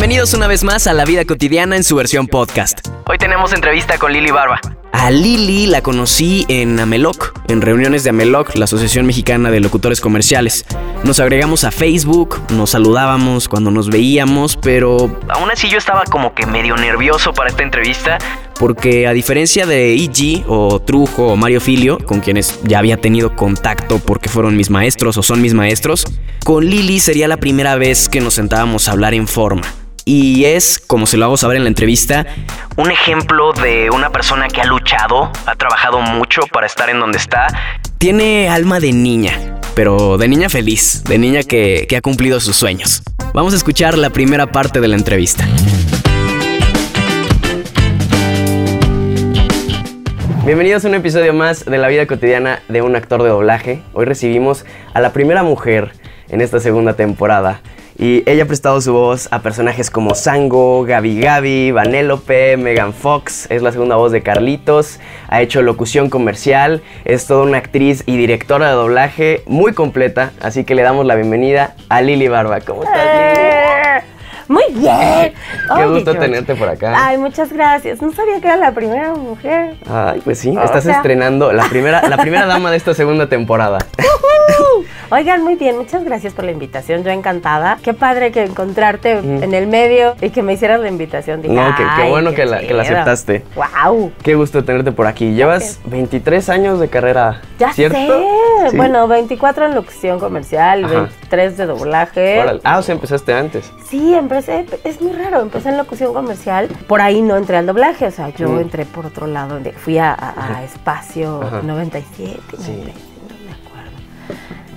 Bienvenidos una vez más a La Vida Cotidiana en su versión podcast. Hoy tenemos entrevista con Lili Barba. A Lili la conocí en Ameloc, en reuniones de Ameloc, la Asociación Mexicana de Locutores Comerciales. Nos agregamos a Facebook, nos saludábamos cuando nos veíamos, pero aún así yo estaba como que medio nervioso para esta entrevista, porque a diferencia de E.G. o Trujo o Mario Filio, con quienes ya había tenido contacto porque fueron mis maestros o son mis maestros, con Lili sería la primera vez que nos sentábamos a hablar en forma. Y es, como se lo hago saber en la entrevista, un ejemplo de una persona que ha luchado, ha trabajado mucho para estar en donde está. Tiene alma de niña, pero de niña feliz, de niña que, que ha cumplido sus sueños. Vamos a escuchar la primera parte de la entrevista. Bienvenidos a un episodio más de la vida cotidiana de un actor de doblaje. Hoy recibimos a la primera mujer en esta segunda temporada. Y ella ha prestado su voz a personajes como Sango, Gabi Gabi, Vanélope, Megan Fox, es la segunda voz de Carlitos, ha hecho locución comercial, es toda una actriz y directora de doblaje muy completa, así que le damos la bienvenida a Lili Barba. ¿Cómo estás, Lili? Muy bien. Qué gusto tenerte por acá. Ay, muchas gracias. No sabía que era la primera mujer. Ay, pues sí, estás estrenando la primera, la primera dama de esta segunda temporada. Oigan, muy bien, muchas gracias por la invitación. Yo encantada. Qué padre que encontrarte en el medio y que me hicieras la invitación. no, qué, bueno que la, que la, aceptaste. Wow. Qué gusto tenerte por aquí. Llevas 23 años de carrera, ya ¿cierto? Sé. Bueno, 24 en locución comercial, 23 de doblaje. Ah, o sea, empezaste antes. Sí, empecé, es muy raro, empecé en locución comercial. Por ahí no entré al doblaje, o sea, yo entré por otro lado, fui a, Espacio 97, sí.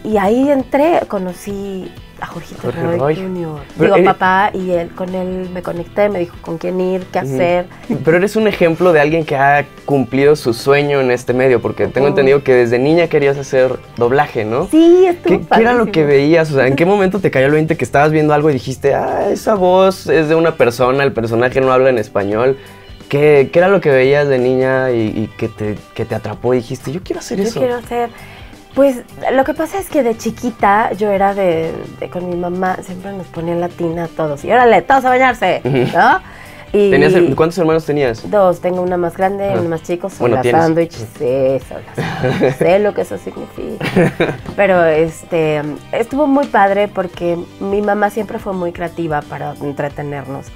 y ahí entré, conocí a Jorgito Roy, Jr. Digo, papá, y él, con él me conecté, me dijo con quién ir, qué hacer. Pero eres un ejemplo de alguien que ha cumplido su sueño en este medio, porque tengo entendido que desde niña querías hacer doblaje, ¿no? Sí, estuvo ¿Qué, ¿Qué era lo que veías? O sea, ¿en qué momento te cayó el 20 que estabas viendo algo y dijiste, ah, esa voz es de una persona, el personaje no habla en español? ¿Qué, qué era lo que veías de niña y, que, te, que te atrapó y dijiste, yo quiero hacer eso? Yo quiero hacer... Pues lo que pasa es que de chiquita yo era de, con mi mamá, siempre nos ponía latina a todos. Y órale, todos a bañarse, ¿no? Y ¿Cuántos hermanos tenías? Dos, tengo una más grande y uno más chico, son bueno, las sándwiches, sí, son sé lo que eso significa. Pero este, estuvo muy padre porque mi mamá siempre fue muy creativa para entretenernos.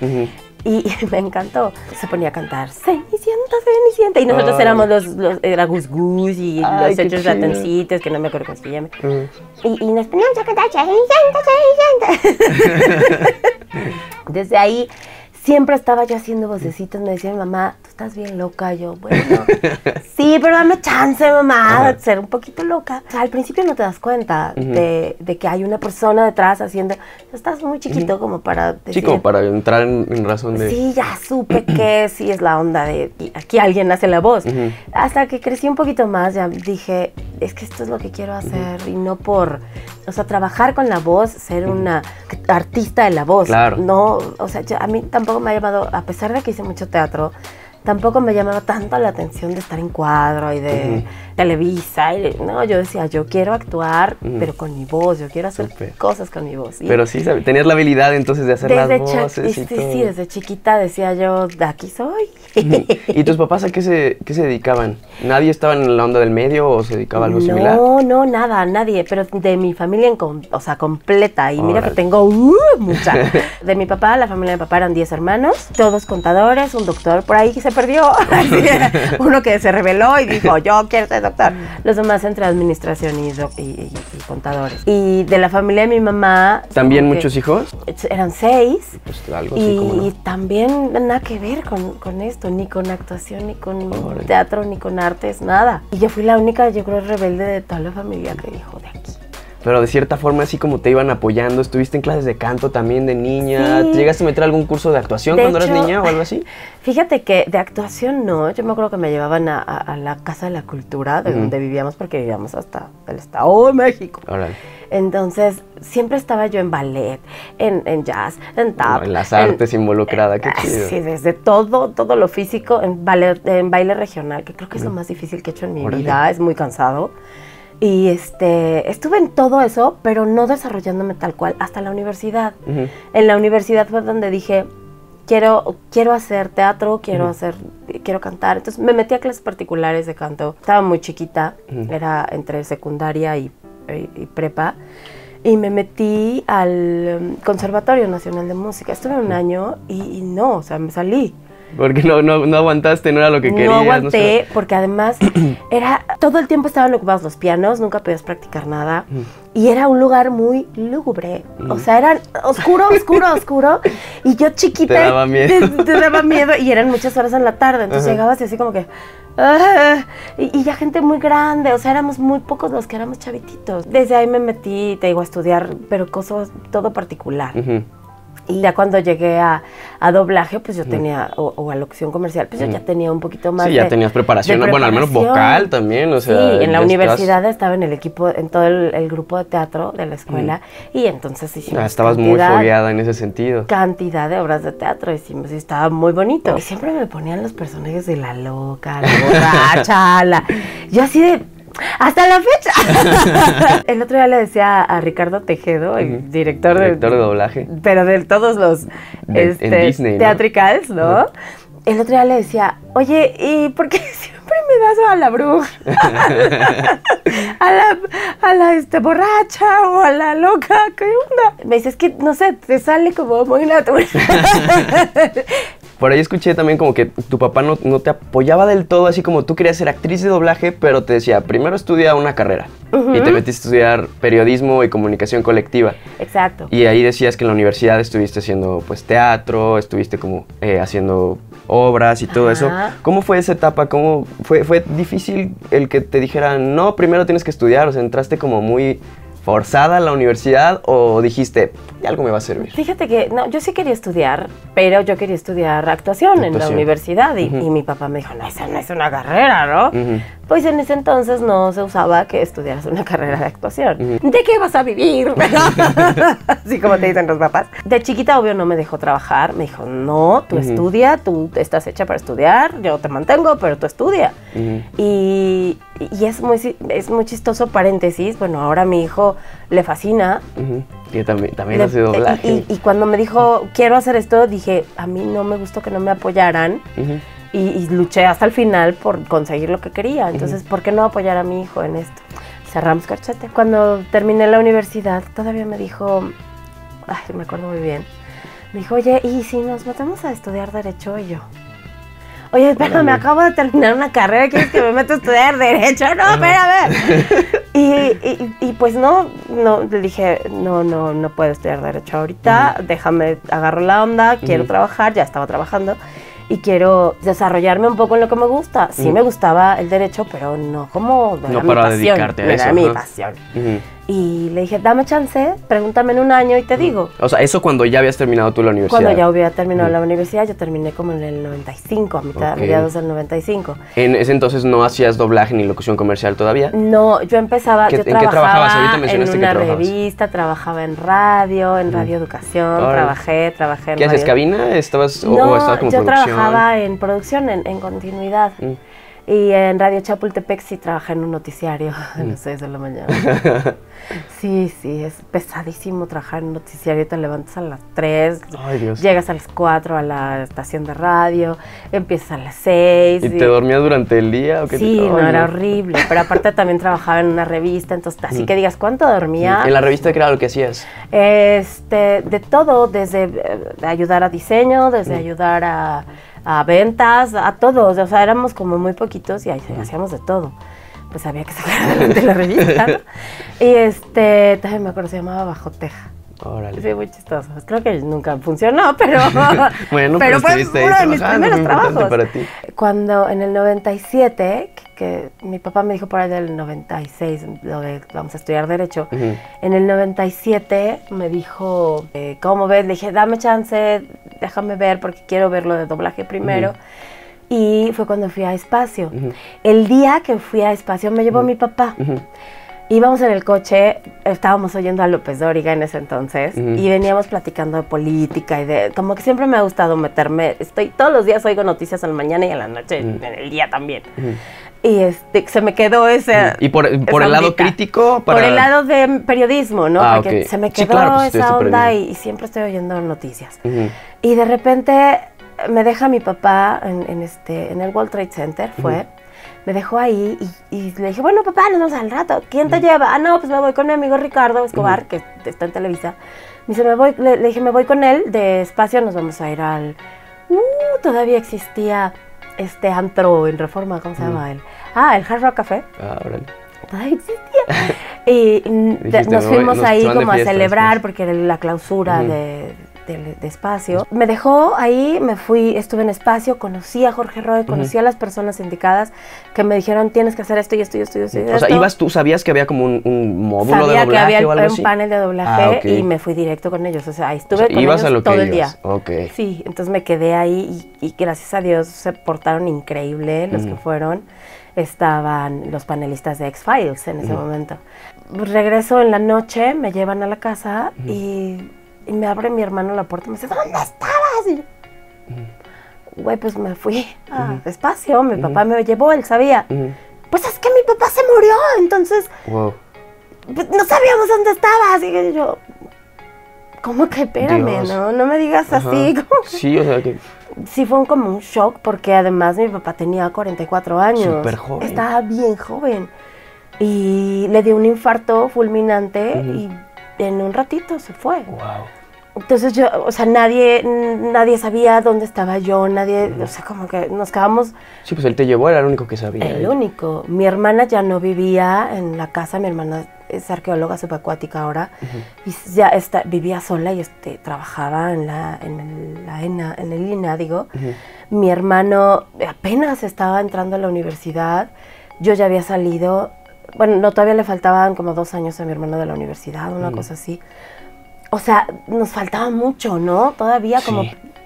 Y me encantó. Se ponía a cantar Cenicienta, Cenicienta. Y nosotros éramos los, los, era Gus Gus y los hechos ratoncitos, que no me acuerdo cómo se llama. y, y, nos poníamos a cantar Cenicienta, Cenicienta. Desde ahí siempre estaba yo haciendo vocecitos. Me decía mi mamá, estás bien loca. Yo, bueno, sí, pero dame chance, mamá, de ser un poquito loca. O sea, al principio no te das cuenta de, de, que hay una persona detrás haciendo. Estás muy chiquito como para. Decir, sí, como para entrar en, razón de. Sí, ya supe que sí es la onda de. Aquí alguien hace la voz. Hasta que crecí un poquito más, ya dije, es que esto es lo que quiero hacer y no por. O sea, trabajar con la voz, ser una artista de la voz. Claro. No, o sea, a mí tampoco me ha llamado, a pesar de que hice mucho teatro, tampoco me llamaba tanto la atención de estar en cuadro y de Televisa. Y no, yo decía, yo quiero actuar, pero con mi voz, yo quiero hacer cosas con mi voz. pero sí, tenías la habilidad entonces de hacer las voces. Sí, sí, desde chiquita decía yo, de aquí soy. ¿Y tus papás a qué se, qué se dedicaban? ¿Nadie estaba en la onda del medio o se dedicaba a algo similar? No, no, nada, nadie, pero de mi familia, en o sea, completa. Y mira que tengo uh, mucha. De mi papá, la familia de mi papá eran 10 hermanos, todos contadores, un doctor por ahí que se perdió. Uno que se reveló y dijo, yo quiero ser doctor. Los demás entre administración y, contadores. Y de la familia de mi mamá... ¿También muchos hijos? Eran seis. Pues algo y, también nada que ver con, esto, ni con actuación, ni con teatro, ni con artes, nada. Y yo fui la única, yo creo, rebelde de toda la familia que dijo de aquí pero de cierta forma así como te iban apoyando, estuviste en clases de canto también de niña, ¿te llegaste a meter algún curso de actuación cuando eras niña o algo así? Fíjate que de actuación no, yo me acuerdo que me llevaban a, la Casa de la Cultura, de donde vivíamos, porque vivíamos hasta el Estado de México. Entonces, siempre estaba yo en ballet, en, jazz, en tap. en las artes involucradas, qué chido. Sí, desde todo, todo lo físico, en, ballet, en baile regional, que creo que es lo más difícil que he hecho en mi vida, es muy cansado. Y este, estuve en todo eso, pero no desarrollándome tal cual hasta la universidad. En la universidad fue donde dije, quiero, quiero hacer teatro, quiero hacer, quiero cantar. Entonces me metí a clases particulares de canto. Estaba muy chiquita, era entre secundaria y, prepa. Y me metí al um, Conservatorio Nacional de Música. Estuve un año y no, o sea, me salí. Porque no, no, no, aguantaste, no era lo que querías. No aguanté, porque además era todo el tiempo estaban ocupados los pianos, nunca podías practicar nada. Y era un lugar muy lúgubre. O sea, era oscuro, oscuro, oscuro. Y yo chiquita. Te daba miedo. Te, daba miedo. Y eran muchas horas en la tarde. Entonces llegabas y así como que. Ah", y, ya gente muy grande. O sea, éramos muy pocos los que éramos chavititos. Desde ahí me metí, te digo, a estudiar, pero cosas todo particular. Y ya cuando llegué a, doblaje, pues yo tenía, o, a locución comercial, pues yo ya tenía un poquito más. Sí, ya tenías preparación, bueno, al menos vocal también, o sea. Sí, en la universidad estaba en el equipo, en todo el, grupo de teatro de la escuela, y entonces hicimos. Ah, estabas muy fogueada en ese sentido. Cantidad de obras de teatro hicimos, y estaba muy bonito. Y siempre me ponían los personajes de la loca, la borracha, la. Yo así de hasta la fecha. el otro día le decía a Ricardo Tejedo, el director, de, doblaje. Pero de todos los este, teatricals, ¿no? El otro día le decía, oye, ¿y por qué siempre me das a la bruja? a la, a la este, borracha o a la loca, ¿qué onda? Me dice, es que, no sé, te sale como muy natural. Por ahí escuché también como que tu papá no, no, te apoyaba del todo, así como tú querías ser actriz de doblaje, pero te decía, primero estudia una carrera. Y te metiste a estudiar periodismo y comunicación colectiva. Exacto. Y ahí decías que en la universidad estuviste haciendo pues teatro, estuviste como eh, haciendo obras y todo eso. ¿Cómo fue esa etapa? ¿Cómo fue, fue difícil el que te dijeran, no, primero tienes que estudiar? O sea, entraste como muy forzada a la universidad o dijiste, algo me va a servir? Fíjate que no, yo sí quería estudiar, pero yo quería estudiar actuación, en la universidad y, mi papá me dijo, no, esa no es una carrera, ¿no? Pues en ese entonces no se usaba que estudiaras una carrera de actuación. ¿De qué vas a vivir? Así como te dicen los papás. De chiquita, obvio, no me dejó trabajar. Me dijo, no, tú estudia, tú estás hecha para estudiar, yo te mantengo, pero tú estudia. y, y, es, muy, es muy chistoso, paréntesis, bueno, ahora a mi hijo le fascina. Que también, también hace doblaje. Y, y, cuando me dijo, quiero hacer esto, dije, a mí no me gustó que no me apoyaran y, luché hasta el final por conseguir lo que quería. Entonces, ¿por qué no apoyar a mi hijo en esto? Cerramos corchete. Cuando terminé la universidad, todavía me dijo, ay, me acuerdo muy bien, me dijo, oye, ¿y si nos metemos a estudiar Derecho? Y yo, oye, espérame, me acabo de terminar una carrera, ¿quieres que me meta a estudiar Derecho? No, espérame. y, y, y, pues no, no, le dije, no, no, no puedo estudiar Derecho ahorita, déjame, agarro la onda, quiero trabajar, ya estaba trabajando y quiero desarrollarme un poco en lo que me gusta. Sí me gustaba el derecho, pero no como no para dedicarte a eso. Era mi pasión. Y le dije, dame chance, pregúntame en un año y te digo. O sea, eso cuando ya habías terminado tú la universidad. Cuando ya hubiera terminado la universidad, yo terminé como en el 95, a mitad, mediados del 95. ¿En ese entonces no hacías doblaje ni locución comercial todavía? No, yo empezaba, yo ¿En trabajaba qué trabajabas? Ahorita mencionaste en una revista, trabajaba en radio, en Radio Educación, trabajé, trabajé en ¿Qué haces, cabina? ¿Estabas, no, o estabas como yo trabajaba en producción, en, en continuidad. Mm. Y en Radio Chapultepec sí trabajé en un noticiario a las 6 de la mañana. sí, sí, es pesadísimo trabajar en un noticiario. Te levantas a las 3, llegas a las 4 a la estación de radio, empiezas a las 6. ¿Y, te dormías durante el día? ¿o qué sí, no, era horrible. Pero aparte también trabajaba en una revista, entonces así que digas, ¿cuánto dormía? ¿En la revista qué era lo que hacías? Este, de todo, desde eh, ayudar a diseño, desde ayudar a a ventas, a todos. O sea, éramos como muy poquitos y ahí hacíamos de todo. Pues había que sacar adelante la revista. Y este, también me acuerdo, se llamaba Bajo Teja. Órale. Sí, muy chistoso. Creo que nunca funcionó, pero, bueno, pero, fue uno de mis primeros trabajos. Para ti. Cuando en el 97, que, mi papá me dijo por ahí del 96, lo de vamos a estudiar Derecho, en el 97 me dijo, eh, ¿cómo ves? Le dije, dame chance, déjame ver porque quiero ver lo de doblaje primero. Y fue cuando fui a Espacio. El día que fui a Espacio me llevó mi papá. Íbamos en el coche, estábamos oyendo a López Dóriga en ese entonces y veníamos platicando de política y de, como que siempre me ha gustado meterme, estoy, todos los días oigo noticias en la mañana y en la noche, en el día también. Y este, se me quedó ese... ¿Y por, el lado crítico? Por el lado de periodismo, ¿no? Ah, Porque se me quedó pues, esa onda y, siempre estoy oyendo noticias. Y de repente me deja mi papá en, este, en el World Trade Center, fue me dejó ahí y, le dije, bueno, papá, nos vemos al rato. ¿Quién te lleva? Ah, no, pues me voy con mi amigo Ricardo Escobar, que está en Televisa. Me dice, me voy, le, dije, me voy con él, de espacio nos vamos a ir al... Uh, todavía existía este antro en Reforma, ¿cómo se llama él? Ah, el Hard Rock Café. Ah, órale. Todavía existía. y nos fuimos ahí como a celebrar, porque era la clausura de de, espacio. Me dejó ahí, me fui, estuve en espacio, conocí a Jorge Roy, conocí a las personas indicadas que me dijeron tienes que hacer esto y esto y esto y esto. O sea, ibas tú, sabías que había como un, módulo de doblaje que había o algo un panel de doblaje ah, y me fui directo con ellos. O sea, ahí estuve con ellos todo el día. Okay. Sí, entonces me quedé ahí y, gracias a Dios se portaron increíble los que fueron estaban los panelistas de X-Files en ese momento. Regreso en la noche, me llevan a la casa y y me abre mi hermano la puerta y me dice, ¿dónde estabas? Y güey, pues me fui a despacio, mi papá me llevó, él sabía. Pues es que mi papá se murió, entonces pues, no sabíamos dónde estabas. Y yo, ¿cómo que espérame, no? No me digas así. Sí, o sea que... Sí fue como un shock porque además mi papá tenía 44 años. Súper joven. Estaba bien joven. Y le dio un infarto fulminante y en un ratito se fue. Wow. Entonces yo, o sea, nadie, nadie sabía dónde estaba yo, nadie, o sea, como que nos quedamos... Sí, pues él te llevó, era el único que sabía. El único. Mi hermana ya no vivía en la casa, mi hermana es arqueóloga subacuática ahora, y ya está, vivía sola y este, trabajaba en la, en el, la ENA, en el INA, digo. Mi hermano apenas estaba entrando a la universidad, yo ya había salido, bueno, no, todavía le faltaban como dos años a mi hermano de la universidad, una cosa así o sea, nos faltaba mucho, ¿no? Todavía como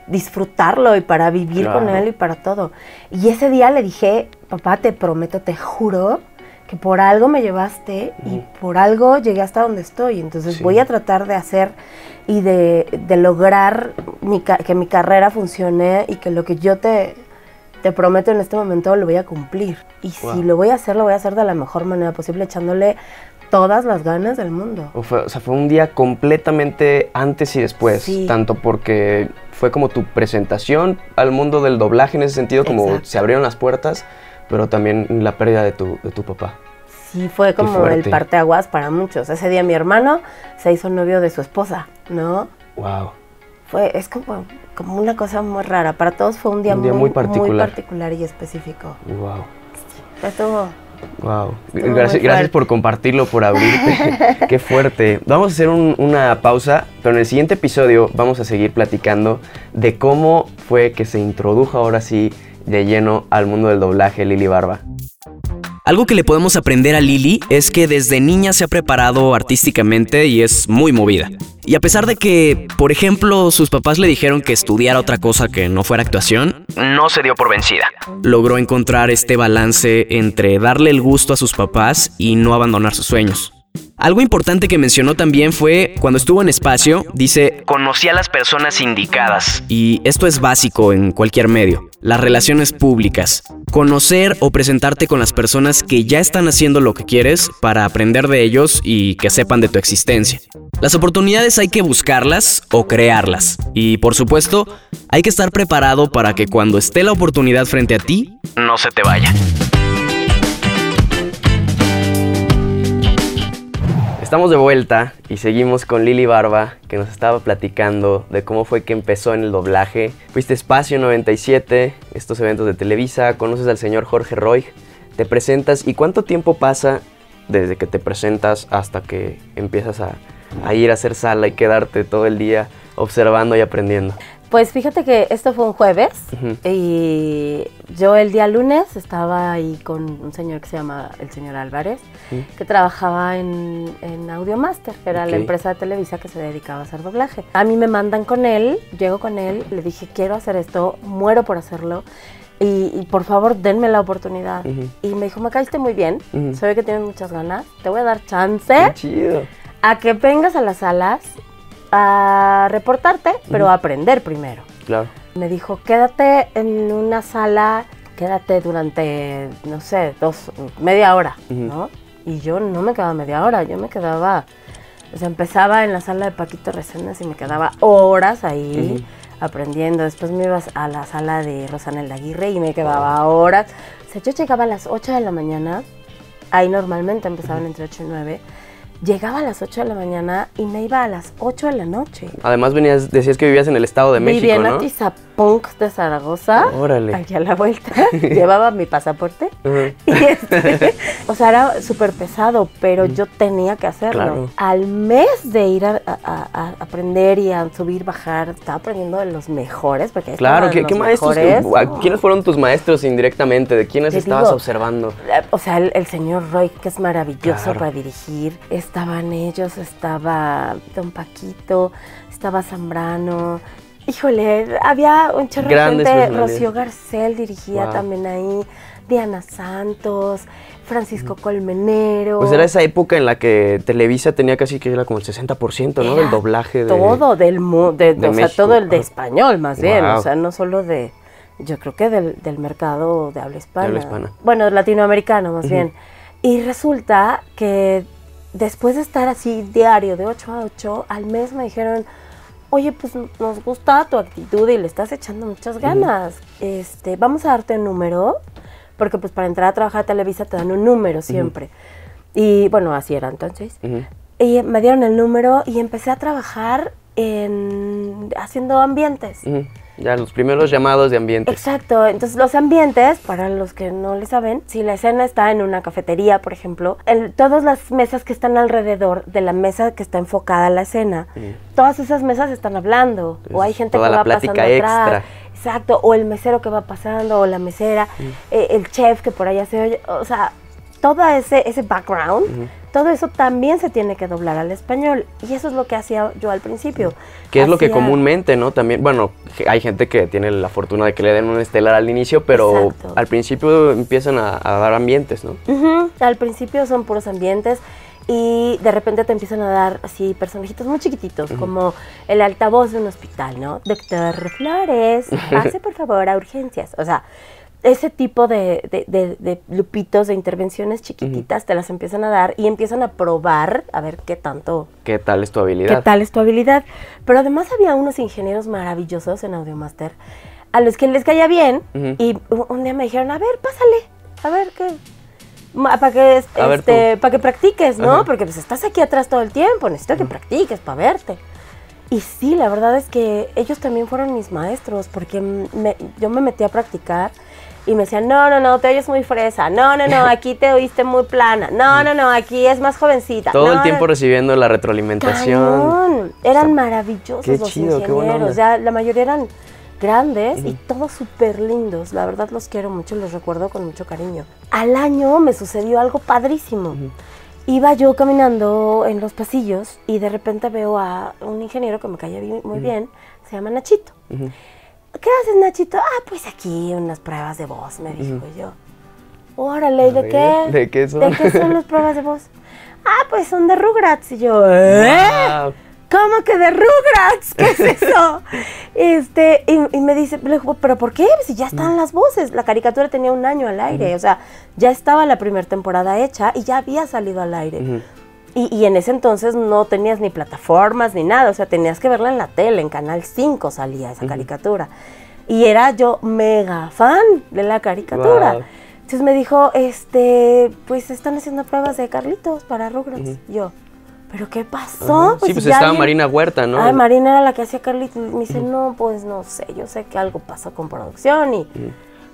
disfrutarlo y para vivir con él y para todo. Y ese día le dije, papá, te prometo, te juro que por algo me llevaste y por algo llegué hasta donde estoy. Entonces voy a tratar de hacer y de, lograr que mi carrera funcione y que lo que yo te, te prometo en este momento lo voy a cumplir. Y si lo voy a hacer, lo voy a hacer de la mejor manera posible, echándole todas las ganas del mundo. O, sea, fue un día completamente antes y después, tanto porque fue como tu presentación al mundo del doblaje en ese sentido, como se abrieron las puertas, pero también la pérdida de tu, de tu papá. Sí, fue como el parteaguas para muchos. Ese día mi hermano se hizo novio de su esposa, ¿no? Wow. Fue, es como, como una cosa muy rara. Para todos fue un día, muy, particular. y específico. Wow. Sí, estuvo Wow. Gracias, gracias, por compartirlo, por abrirte. Qué fuerte. Vamos a hacer una pausa, pero en el siguiente episodio vamos a seguir platicando de cómo fue que se introdujo ahora sí de lleno al mundo del doblaje Lili Barba. Algo que le podemos aprender a Lili es que desde niña se ha preparado artísticamente y es muy movida. Y a pesar de que, por ejemplo, sus papás le dijeron que estudiara otra cosa que no fuera actuación, no se dio por vencida. Logró encontrar este balance entre darle el gusto a sus papás y no abandonar sus sueños. Algo importante que mencionó también fue cuando estuvo en espacio, dice, conocí a las personas indicadas. Y esto es básico en cualquier medio, las relaciones públicas. Conocer o presentarte con las personas que ya están haciendo lo que quieres para aprender de ellos y que sepan de tu existencia. Las oportunidades hay que buscarlas o crearlas. Y por supuesto, hay que estar preparado para que cuando esté la oportunidad frente a ti, no se te vaya. Estamos de vuelta y seguimos con Lili Barba, que nos estaba platicando de cómo fue que empezó en el doblaje. Fuiste Espacio 97, estos eventos de Televisa, conoces al señor Jorge Roy, te presentas y cuánto tiempo pasa desde que te presentas hasta que empiezas a, a ir a hacer sala y quedarte todo el día observando y aprendiendo. Pues fíjate que esto fue un jueves y yo el día lunes estaba ahí con un señor que se llama el señor Álvarez, que trabajaba en, en Audiomaster, que era la empresa de Televisa que se dedicaba a hacer doblaje. A mí me mandan con él, llego con él, le dije quiero hacer esto, muero por hacerlo. y, por favor denme la oportunidad. Y me dijo, me caíste muy bien, se ve que tienes muchas ganas, te voy a dar chance a que vengas a las salas a reportarte, pero a aprender primero. Claro. Me dijo, quédate en una sala, quédate durante, no sé, dos, media hora, ¿no? Y yo no me quedaba media hora, yo me quedaba, o sea, empezaba en la sala de Paquito Reséndez y me quedaba horas ahí aprendiendo. Después me iba a la sala de Rosanel Aguirre y me quedaba horas. O sea, yo llegaba a las 8 de la mañana, ahí normalmente empezaban entre 8 y 9 llegaba a las 8 de la mañana y me iba a las 8 de la noche. Además venías, decías que vivías en el Estado de México, Vivía en Atizapunk de Zaragoza. Órale. Aquí a la vuelta. Llevaba mi pasaporte. y este, o sea, era súper pesado, pero yo tenía que hacerlo. Al mes de ir a, aprender y a subir, bajar, estaba aprendiendo de los mejores. Porque claro, ¿qué, ¿qué maestros? ¿Quiénes fueron tus maestros indirectamente? ¿De quiénes estabas observando? Eh, o sea, el, señor Roy, que es maravilloso para dirigir estaban ellos, estaba Don Paquito, estaba Zambrano. Híjole, había un chorro de gente. Rocío Garcel dirigía también ahí. Diana Santos, Francisco Colmenero. Pues era esa época en la que Televisa tenía casi que era como el 60%, ¿no? del doblaje de Todo del de, de, o sea, todo el de español más bien, o sea, no solo de yo creo que del, del mercado de habla hispana. De habla hispana. Bueno, latinoamericano más bien. Y resulta que después de estar así diario de 8 a 8, al mes me dijeron, oye, pues nos gusta tu actitud y le estás echando muchas ganas. Este, vamos a darte un número, porque pues para entrar a trabajar a Televisa te dan un número siempre. Y bueno, así era entonces. Y me dieron el número y empecé a trabajar en haciendo ambientes. Ya, los primeros llamados de ambientes. Exacto, entonces los ambientes, para los que no le saben, si la escena está en una cafetería, por ejemplo, todas las mesas que están alrededor de la mesa que está enfocada a la escena, todas esas mesas están hablando, o hay gente que va pasando extra. Exacto, o el mesero que va pasando, o la mesera, eh, el chef que por allá se oye, o sea, todo ese, ese background todo eso también se tiene que doblar al español. Y eso es lo que hacía yo al principio. Que es lo que comúnmente, ¿no? También, bueno, hay gente que tiene la fortuna de que le den un estelar al inicio, pero al principio empiezan a, dar ambientes, ¿no? Al principio son puros ambientes y de repente te empiezan a dar así personajitos muy chiquititos, como el altavoz de un hospital, ¿no? Doctor Flores, pase por favor a urgencias. O sea, ese tipo de, de, de, lupitos, de intervenciones chiquititas, te las empiezan a dar y empiezan a probar a ver qué tanto... ¿Qué tal es tu habilidad? ¿Qué tal es tu habilidad? Pero además había unos ingenieros maravillosos en Audiomaster a los que les caía bien y un día me dijeron, a ver, pásale, a ver qué... Para que, este, para que practiques, ¿no? Porque pues estás aquí atrás todo el tiempo, necesito que practiques para verte. Y sí, la verdad es que ellos también fueron mis maestros, porque yo me metí a practicar y me decían, no, no, no, te oyes muy fresa, no, no, no, aquí te oíste muy plana, no, no, no, aquí es más jovencita. Todo el tiempo recibiendo la retroalimentación. Eran maravillosos los ingenieros, ya la mayoría eran grandes y todos súper lindos, la verdad los quiero mucho, los recuerdo con mucho cariño. Al año me sucedió algo padrísimo. Iba yo caminando en los pasillos y de repente veo a un ingeniero que me caía muy bien, se llama Nachito. ¿Qué haces, Nachito? Ah, pues aquí unas pruebas de voz, me dijo yo. Órale, ¿de qué? ¿De qué son? ¿De qué son las pruebas de voz? Ah, pues son de Rugrats. Y yo, ¿eh? ¿Cómo que de Rugrats? ¿Qué es eso? este, y, me dice, ¿pero por qué? Si ya están las voces. La caricatura tenía un año al aire, o sea, ya estaba la primera temporada hecha y ya había salido al aire. Y, en ese entonces no tenías ni plataformas ni nada, o sea, tenías que verla en la tele, en Canal 5 salía esa caricatura. Y era yo mega fan de la caricatura. Entonces me dijo, este, pues están haciendo pruebas de Carlitos para Rugrats. Yo, ¿pero qué pasó? Pues sí, pues estaba Marina Huerta, ¿no? Ay, Marina era la que hacía Carlitos. Me dice, no, pues no sé, yo sé que algo pasó con producción y...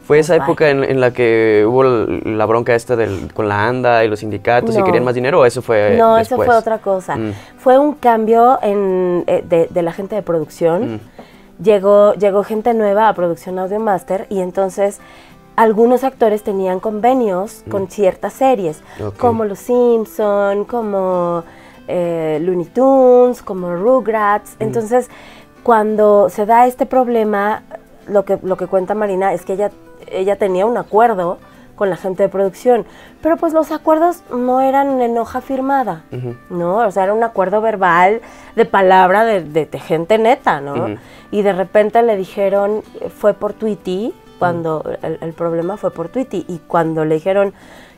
¿Fue esa época en, la que hubo la bronca esta del, con la ANDA y los sindicatos y querían más dinero o eso fue No, eso fue otra cosa. Mm. Fue un cambio en, eh, de, la gente de producción. Mm. Llegó, llegó gente nueva a Producción Audio Master y entonces algunos actores tenían convenios mm. con ciertas series, como Los Simpson, como eh, Looney Tunes, como Rugrats. Entonces, cuando se da este problema, lo que, lo que cuenta Marina es que ella ella tenía un acuerdo con la gente de producción. Pero pues los acuerdos no eran en hoja firmada, ¿no? O sea, era un acuerdo verbal de palabra de, gente neta, ¿no? Y de repente le dijeron, fue por Tweety, cuando el, problema fue por Tweety, y cuando le dijeron,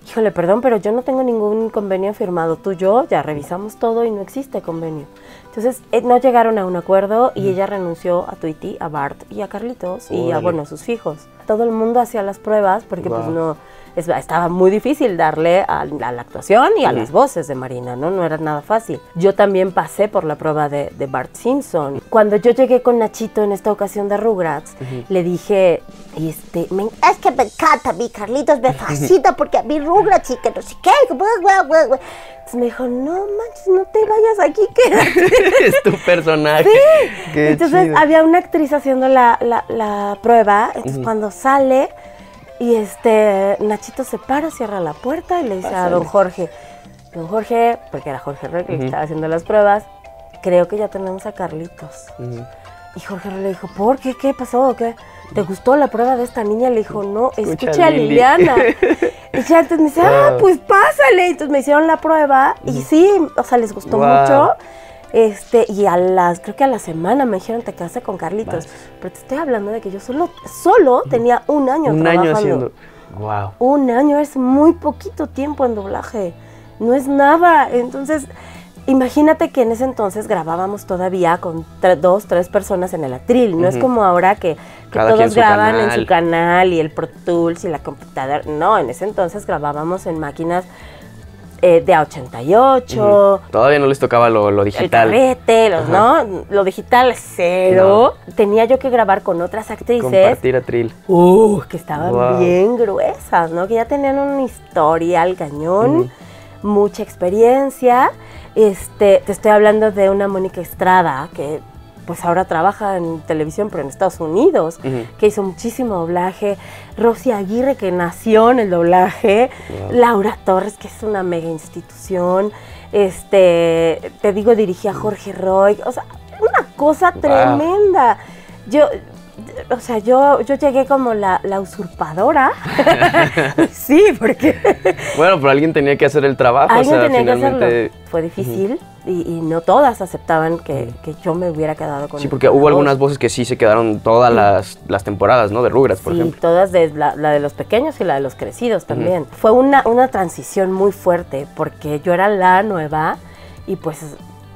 híjole, perdón, pero yo no tengo ningún convenio firmado, tú, yo, ya revisamos todo y no existe convenio. Entonces, eh, no llegaron a un acuerdo y ella renunció a Tweety, a Bart y a Carlitos y a, bueno, sus hijos. Todo el mundo hacía las pruebas porque pues no estaba muy difícil darle a, la actuación y a las voces de Marina, ¿no? No era nada fácil. Yo también pasé por la prueba de, Bart Simpson. Cuando yo llegué con Nachito en esta ocasión de Rugrats, le dije, este, es que me encanta, mi Carlitos me fascina porque a mí Rugrats y que no sé qué. Entonces me dijo, no manches, no te vayas aquí, quédate. es tu personaje. Sí. Entonces había una actriz haciendo la, la, prueba, entonces cuando sale y este, Nachito se para, cierra la puerta y le dice a don Jorge, don Jorge, porque era Jorge Roy que estaba haciendo las pruebas, creo que ya tenemos a Carlitos. Y Jorge le dijo, ¿por qué? ¿Qué pasó? ¿Qué? ¿Te gustó la prueba de esta niña? Le dijo, no, escucha, a Liliana. y ya entonces me dice, ah, pues pásale. Entonces me hicieron la prueba y sí, o sea, les gustó mucho. Este, y a las, creo que a la semana me dijeron te casé con Carlitos. Pero te estoy hablando de que yo solo, solo tenía un año un trabajando. año haciendo. Wow. Un año es muy poquito tiempo en doblaje. No es nada. Entonces, imagínate que en ese entonces grabábamos todavía con dos, tres personas en el atril. No es como ahora que, todos graban en su canal y el Pro Tools y la computadora. No, en ese entonces grabábamos en máquinas eh, de A88. Todavía no les tocaba lo, digital. El carrete, ¿no? Lo digital, cero. Tenía yo que grabar con otras actrices. Compartir atril. Uh, que estaban bien gruesas, ¿no? Que ya tenían un historial cañón, mucha experiencia. Este, te estoy hablando de una Mónica Estrada, que pues ahora trabaja en televisión, pero en Estados Unidos, que hizo muchísimo doblaje. Rosy Aguirre, que nació en el doblaje. Laura Torres, que es una mega institución. Este, te digo, dirigía a Jorge Roy. O sea, una cosa tremenda. Yo, o sea, yo, yo llegué como la, usurpadora. sí, porque... bueno, pero alguien tenía que hacer el trabajo. Alguien tenía que hacerlo. Fue difícil y, no todas aceptaban que, yo me hubiera quedado con Sí, porque hubo algunas voces que sí se quedaron todas las, temporadas, ¿no? De Rugrats, por ejemplo. Sí, todas, de la, de los pequeños y la de los crecidos también. Fue una, una transición muy fuerte porque yo era la nueva y pues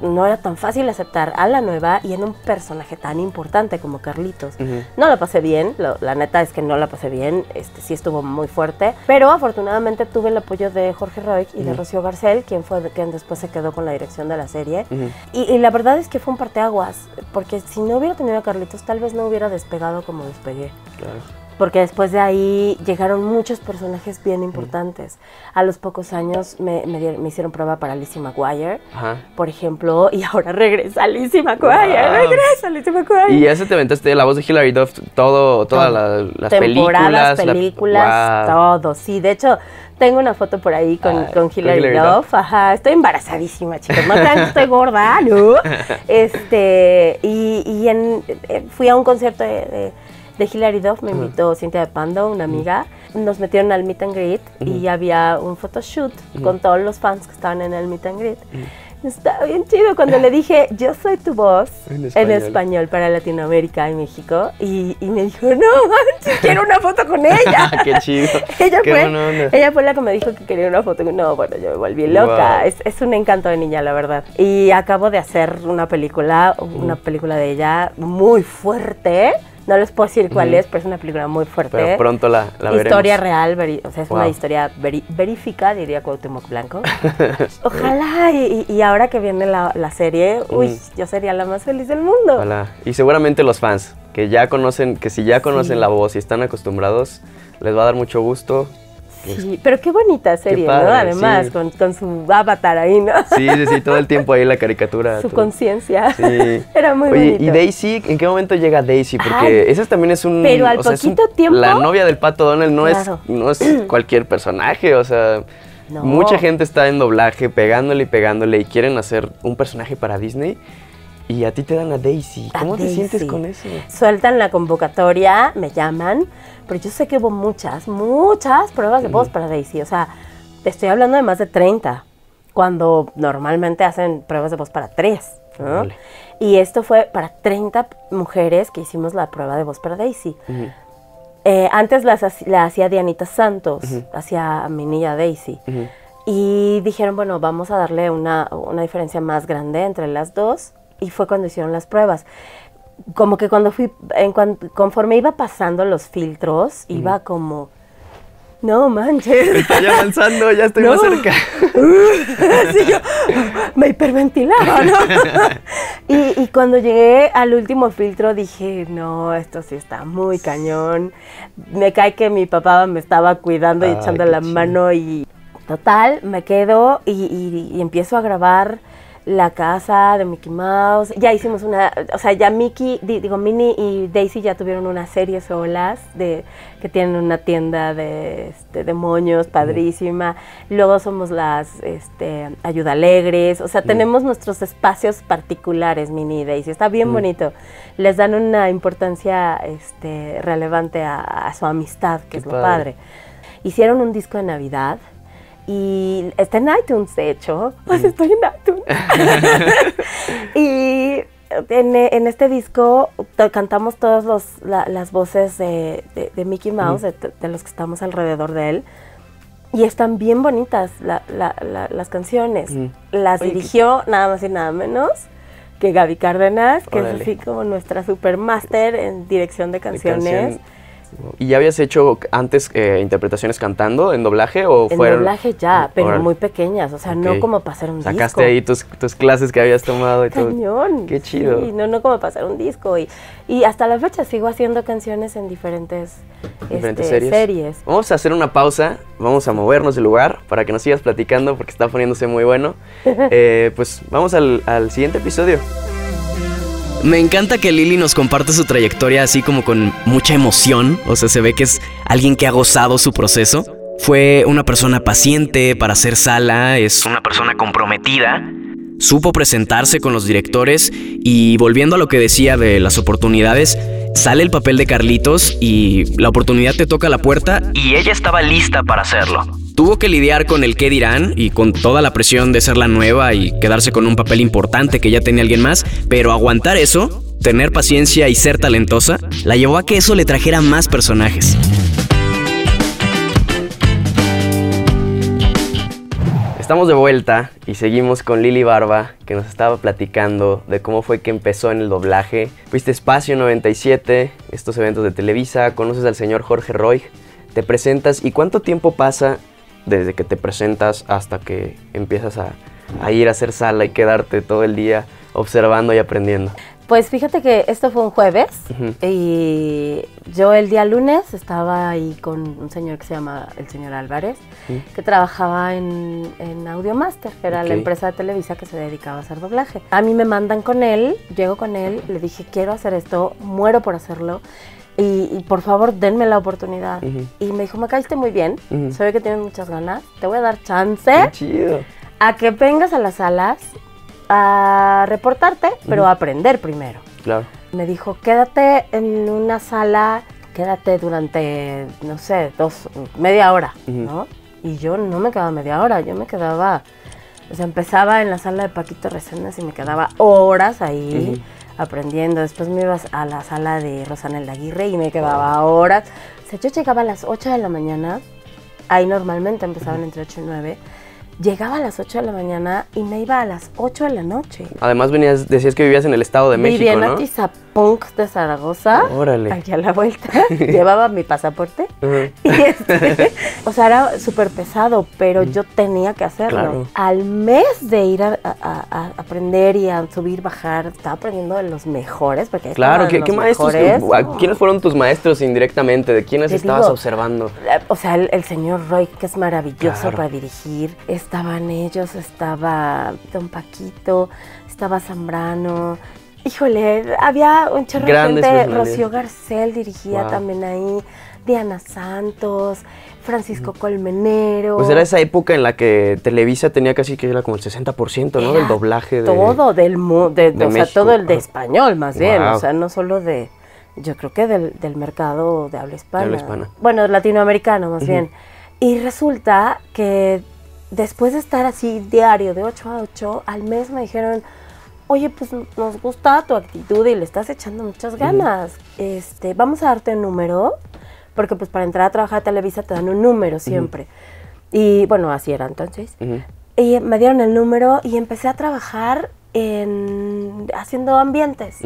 no era tan fácil aceptar a la nueva y en un personaje tan importante como Carlitos. No la pasé bien, la neta es que no la pasé bien, este sí estuvo muy fuerte, pero afortunadamente tuve el apoyo de Jorge Roy y de Rocío Garcel, quien fue quien después se quedó con la dirección de la serie. y, la verdad es que fue un parteaguas, porque si no hubiera tenido a Carlitos, tal vez no hubiera despegado como despegué. Claro porque después de ahí llegaron muchos personajes bien importantes. A los pocos años me, me, hicieron prueba para Lizzie McGuire, por ejemplo, y ahora regresa Lizzie McGuire, regresa Lizzie McGuire. Y ya se te aventaste la voz de Hilary Duff, todo, todas las Temporadas, películas, todo. Sí, de hecho, tengo una foto por ahí con, ah, con Hilary, Duff. Ajá, estoy embarazadísima, chicos. No crean que estoy gorda, ¿no? Este, y, y en, eh, fui a un concierto de de Hilary Duff me invitó Cintia de Pando, una amiga. Nos metieron al meet and greet y había un photoshoot con todos los fans que estaban en el meet and greet. Estaba bien chido cuando le dije, yo soy tu voz en español, para Latinoamérica y México. Y, me dijo, no quiero una foto con ella. Qué chido. ella, fue, ella fue la que me dijo que quería una foto. No, bueno, yo me volví loca. Es, es, un encanto de niña, la verdad. Y acabo de hacer una película, una película de ella muy fuerte no les puedo decir cuál es, pero es una película muy fuerte. Pero pronto la, la veremos. Historia real, o sea, es una historia verifica, diría Cuauhtémoc Blanco. Ojalá, y, ahora que viene la, serie, uy, yo sería la más feliz del mundo. Ojalá. Y seguramente los fans, que ya conocen, que si ya conocen la voz y están acostumbrados, les va a dar mucho gusto Sí, pero qué bonita serie, ¿no? Además, con, su avatar ahí, ¿no? Sí, sí, sí, todo el tiempo ahí la caricatura. Su conciencia. Sí. Era muy Oye, ¿y Daisy? ¿En qué momento llega Daisy? Porque esa también es un... Pero al poquito tiempo... La novia del Pato Donald no, es, no es cualquier personaje, o sea... Mucha gente está en doblaje, pegándole y pegándole y quieren hacer un personaje para Disney. Y a ti te dan a Daisy. ¿Cómo te sientes con eso? Sueltan la convocatoria, me llaman, pero yo sé que hubo muchas, muchas pruebas de voz para Daisy. O sea, te estoy hablando de más de 30, cuando normalmente hacen pruebas de voz para 3. Y esto fue para 30 mujeres que hicimos la prueba de voz para Daisy. Eh, antes la hacía Dianita Santos, hacía mi niña Daisy. Y dijeron, bueno, vamos a darle una, diferencia más grande entre las dos. Y fue cuando hicieron las pruebas. Como que cuando fui, en conforme iba pasando los filtros, iba como no manches. Estoy avanzando, ya estoy más cerca. Así yo me hiperventilaba, ¿no? y, cuando llegué al último filtro dije, no, esto sí está muy cañón. Me cae que mi papá me estaba cuidando y echando la mano y total, me quedo y empiezo a grabar la casa de Mickey Mouse. Ya hicimos una, o sea, ya Mickey, digo, Minnie y Daisy ya tuvieron una serie solas de que tienen una tienda de, este, demonios padrísima. Luego somos las este, Ayuda Alegres, o sea, tenemos nuestros espacios particulares, Minnie y Daisy. Está bien bonito. Les dan una importancia este, relevante a, su amistad, que es lo padre. Hicieron un disco de Navidad y está en iTunes, de hecho. Pues estoy en iTunes. y en, este disco cantamos todas las voces de, Mickey Mouse, de, los que estamos alrededor de él. Y están bien bonitas las canciones. Las dirigió nada más y nada menos que Gaby Cárdenas, que es así como nuestra supermaster en dirección de canciones. ¿Y ya habías hecho antes eh, interpretaciones cantando en doblaje o en doblaje ya, pero muy pequeñas, o sea, no como hacer un disco. Sacaste ahí tus, clases que habías tomado y Cañón. todo. Qué chido. Sí, no, no como hacer un disco. Y, y hasta la fecha sigo haciendo canciones en diferentes, ¿Diferentes este, series? Vamos a hacer una pausa, vamos a movernos del lugar para que nos sigas platicando porque está poniéndose muy bueno. Eh, pues vamos al, al siguiente episodio. Me encanta que Lili nos comparte su trayectoria así como con mucha emoción, o sea, se ve que es alguien que ha gozado su proceso. Fue una persona paciente para hacer sala, es una persona comprometida, supo presentarse con los directores y volviendo a lo que decía de las oportunidades, sale el papel de Carlitos y la oportunidad te toca la puerta y ella estaba lista para hacerlo. Tuvo que lidiar con el qué dirán y con toda la presión de ser la nueva y quedarse con un papel importante que ya tenía alguien más, pero aguantar eso, tener paciencia y ser talentosa, la llevó a que eso le trajera más personajes. Estamos de vuelta y seguimos con Lili Barba, que nos estaba platicando de cómo fue que empezó en el doblaje. Fuiste Espacio 97, estos eventos de Televisa, conoces al señor Jorge Roy, te presentas y cuánto tiempo pasa desde que te presentas hasta que empiezas a, ir a hacer sala y quedarte todo el día observando y aprendiendo? Pues fíjate que esto fue un jueves y yo el día lunes estaba ahí con un señor que se llama el señor Álvarez, que trabajaba en, en Audiomaster, que era la empresa de Televisa que se dedicaba a hacer doblaje. A mí me mandan con él, llego con él, le dije quiero hacer esto, muero por hacerlo. Y, por favor denme la oportunidad. Y me dijo, me caíste muy bien, se ve que tienes muchas ganas, te voy a dar chance a que vengas a las salas a reportarte, pero a aprender primero. Claro. Me dijo, quédate en una sala, quédate durante, no sé, dos, media hora, ¿no? Y yo no me quedaba media hora, yo me quedaba, o sea, empezaba en la sala de Paquito Reséndez y me quedaba horas ahí aprendiendo. Después me iba a la sala de Rosanel Aguirre y me quedaba horas. O sea, yo llegaba a las 8 de la mañana, ahí normalmente empezaban entre 8 y 9 llegaba a las 8 de la mañana y me iba a las 8 de la noche. Además venías, decías que vivías en el Estado de México, Vivía en ¿no? Atizapunk de Zaragoza. Órale. Aquí a la vuelta. Llevaba mi pasaporte. y este, o sea, era súper pesado, pero yo tenía que hacerlo. Al mes de ir a, aprender y a subir, bajar, estaba aprendiendo de los mejores. Porque claro, ¿qué, maestros? ¿Quiénes fueron tus maestros indirectamente? ¿De quiénes estabas observando? Eh, o sea, el, señor Roy, que es maravilloso para dirigir estaban ellos, estaba Don Paquito, estaba Zambrano. Híjole, había un chorro de gente. Rocío Garcel dirigía también ahí, Diana Santos, Francisco Colmenero. Pues era esa época en la que Televisa tenía casi que era como el 60%, ¿no? del doblaje de todo del de, o sea, todo el de español más bien, o sea, no solo de yo creo que del, del mercado de habla hispana. De habla hispana. Bueno, latinoamericano más bien. Y resulta que después de estar así diario de 8 a 8, al mes me dijeron, oye, pues nos gusta tu actitud y le estás echando muchas ganas. Este, vamos a darte un número, porque pues para entrar a trabajar a Televisa te dan un número siempre. Y bueno, así era entonces. Y me dieron el número y empecé a trabajar en haciendo ambientes.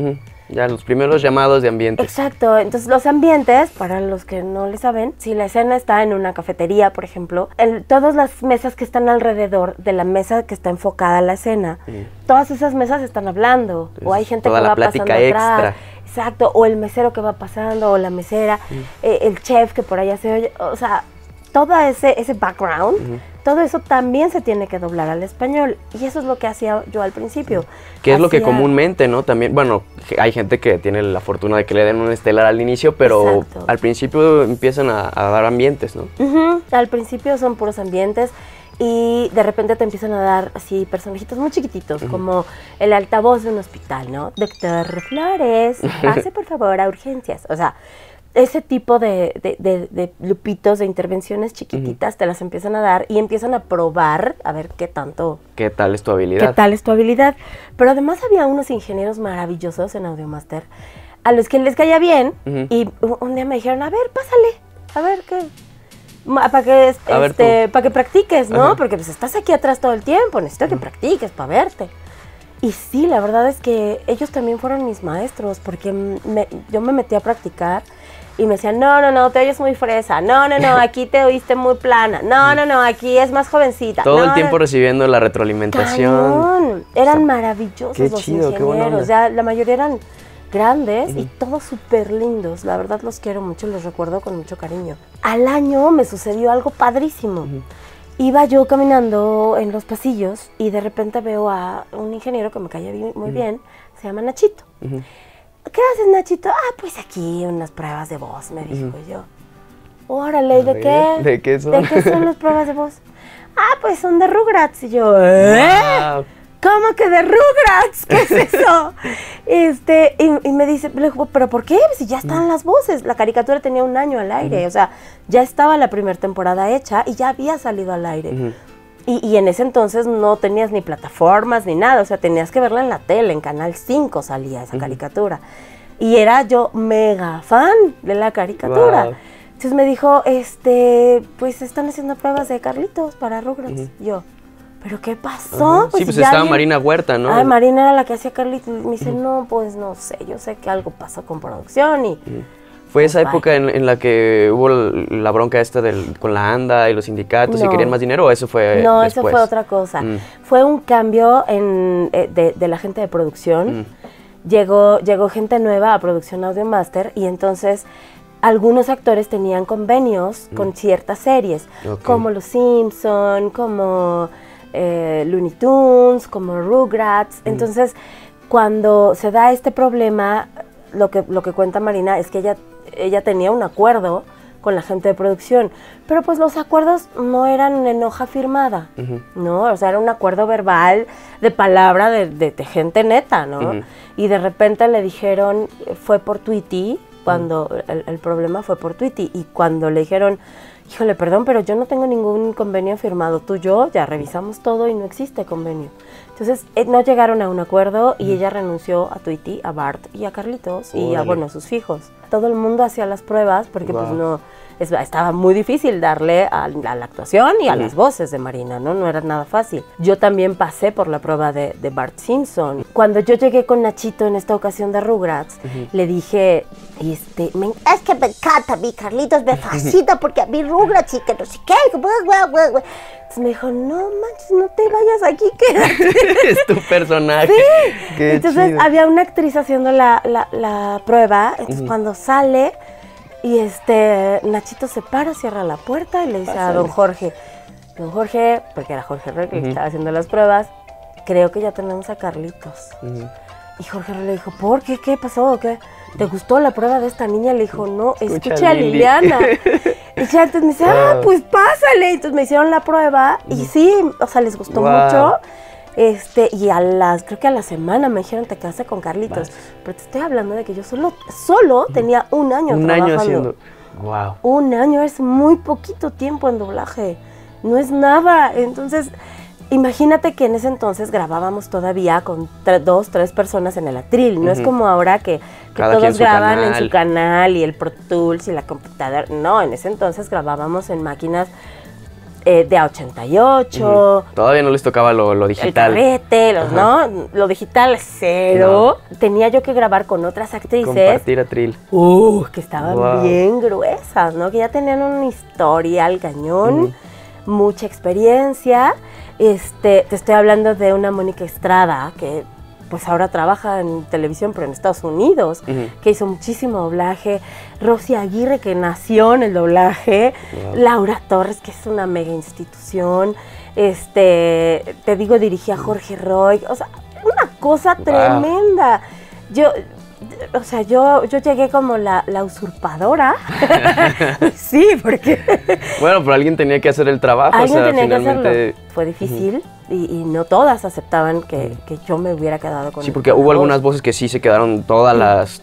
Ya, los primeros llamados de ambientes. Exacto, entonces los ambientes, para los que no le saben, si la escena está en una cafetería, por ejemplo, todas las mesas que están alrededor de la mesa que está enfocada a la escena, todas esas mesas están hablando, o hay gente que va pasando atrás. Exacto, o el mesero que va pasando, o la mesera, eh, el chef que por allá se oye, o sea, todo ese, ese background, todo eso también se tiene que doblar al español. Y eso es lo que hacía yo al principio. Que es lo que comúnmente, ¿no? También, bueno, hay gente que tiene la fortuna de que le den un estelar al inicio, pero al principio empiezan a, dar ambientes, ¿no? Al principio son puros ambientes y de repente te empiezan a dar así personajitos muy chiquititos, como el altavoz de un hospital, ¿no? Doctor Flores, pase por favor a urgencias. O sea, ese tipo de, lupitos, de intervenciones chiquititas, te las empiezan a dar y empiezan a probar a ver qué tanto... ¿Qué tal es tu habilidad? ¿Qué tal es tu habilidad? Pero además había unos ingenieros maravillosos en Audiomaster a los que les caía bien y un día me dijeron, a ver, pásale, a ver qué... Para que, este, para que practiques, ¿no? Porque pues estás aquí atrás todo el tiempo, necesito que practiques para verte. Y sí, la verdad es que ellos también fueron mis maestros, porque yo me metí a practicar y me decían, no, no, no, te oyes muy fresa, no, no, no, aquí te oíste muy plana, no, no, no, aquí es más jovencita. Todo el tiempo recibiendo la retroalimentación. Eran maravillosos los ingenieros, ya la mayoría eran grandes y todos súper lindos, la verdad los quiero mucho, los recuerdo con mucho cariño. Al año me sucedió algo padrísimo. Iba yo caminando en los pasillos y de repente veo a un ingeniero que me caía muy bien, se llama Nachito. ¿Qué haces, Nachito? Ah, pues aquí unas pruebas de voz, me dijo yo. Órale, ¿de qué? ¿De qué son? ¿De qué son las pruebas de voz? Ah, pues son de Rugrats. Y yo, ¿eh? ¿Cómo que de Rugrats? ¿Qué es eso? este, y, me dice, ¿pero por qué? Si ya están las voces. La caricatura tenía un año al aire, o sea, ya estaba la primera temporada hecha y ya había salido al aire. Y, en ese entonces no tenías ni plataformas ni nada, o sea, tenías que verla en la tele, en Canal 5 salía esa caricatura. Y era yo mega fan de la caricatura. Entonces me dijo, este, pues están haciendo pruebas de Carlitos para Rugrats. Yo, ¿pero qué pasó? sí, pues estaba Marina Huerta, ¿no? Ay, Marina era la que hacía Carlitos. Me dice, no, pues no sé, yo sé que algo pasó con producción y... ¿Fue esa época en, la que hubo la bronca esta del, con la ANDA y los sindicatos y querían más dinero o eso fue No, eso fue otra cosa. Mm. Fue un cambio en, eh, de, la gente de producción. Mm. Llegó, llegó gente nueva a Producción Audio Master y entonces algunos actores tenían convenios mm. con ciertas series, como Los Simpson, como eh, Looney Tunes, como Rugrats. Entonces, cuando se da este problema, lo que, lo que cuenta Marina es que ella ella tenía un acuerdo con la gente de producción, pero pues los acuerdos no eran en hoja firmada, ¿no? O sea, era un acuerdo verbal de palabra de, gente neta, ¿no? Y de repente le dijeron, fue por Tweety, cuando el, problema fue por Tweety, y cuando le dijeron, híjole, perdón, pero yo no tengo ningún convenio firmado, tú y yo ya revisamos todo y no existe convenio. Entonces, eh, no llegaron a un acuerdo y ella renunció a Tweety, a Bart y a Carlitos y a, bueno, sus hijos. Todo el mundo hacía las pruebas porque pues no estaba muy difícil darle a, la actuación y a las voces de Marina, ¿no? No era nada fácil. Yo también pasé por la prueba de, Bart Simpson. Cuando yo llegué con Nachito en esta ocasión de Rugrats, le dije, este, es que me encanta mi Carlitos, me fascina porque a mí Rugrats y que no sé qué. Entonces me dijo, no manches, no te vayas aquí, quédate. es tu personaje. Sí. Entonces había una actriz haciendo la, la, prueba, entonces cuando sale y este Nachito se para, cierra la puerta y le dice a don Jorge, don Jorge, porque era Jorge Rey que estaba haciendo las pruebas, creo que ya tenemos a Carlitos. Y Jorge le dijo, ¿por qué? ¿Qué pasó? ¿Qué? ¿te gustó la prueba de esta niña? Le dijo, no, escucha, a Liliana. y ya entonces me dice, ah, pues pásale. Entonces me hicieron la prueba y sí, o sea, les gustó mucho. Este, y a las, creo que a la semana me dijeron, te quedaste con Carlitos. Pero te estoy hablando de que yo solo, solo tenía un año un trabajando. año haciendo. Wow. Un año es muy poquito tiempo en doblaje. No es nada. Entonces, imagínate que en ese entonces grabábamos todavía con dos, tres personas en el atril. No es como ahora que, todos graban en su canal y el Pro Tools y la computadora. No, en ese entonces grabábamos en máquinas eh, de A88. Todavía no les tocaba lo, digital. El carrete, los, ¿no? Lo digital cero. Tenía yo que grabar con otras actrices. Compartir atril. Uh, que estaban bien gruesas, ¿no? Que ya tenían un historial cañón, mucha experiencia. Este, te estoy hablando de una Mónica Estrada, que pues ahora trabaja en televisión, pero en Estados Unidos, que hizo muchísimo doblaje. Rosy Aguirre, que nació en el doblaje. Laura Torres, que es una mega institución. Este, te digo, dirigía a Jorge Roy. O sea, una cosa tremenda. Yo, o sea, yo, yo llegué como la, usurpadora. sí, porque... bueno, pero alguien tenía que hacer el trabajo. Alguien tenía que hacerlo. Fue difícil y, no todas aceptaban que, yo me hubiera quedado con Sí, porque hubo algunas voces que sí se quedaron todas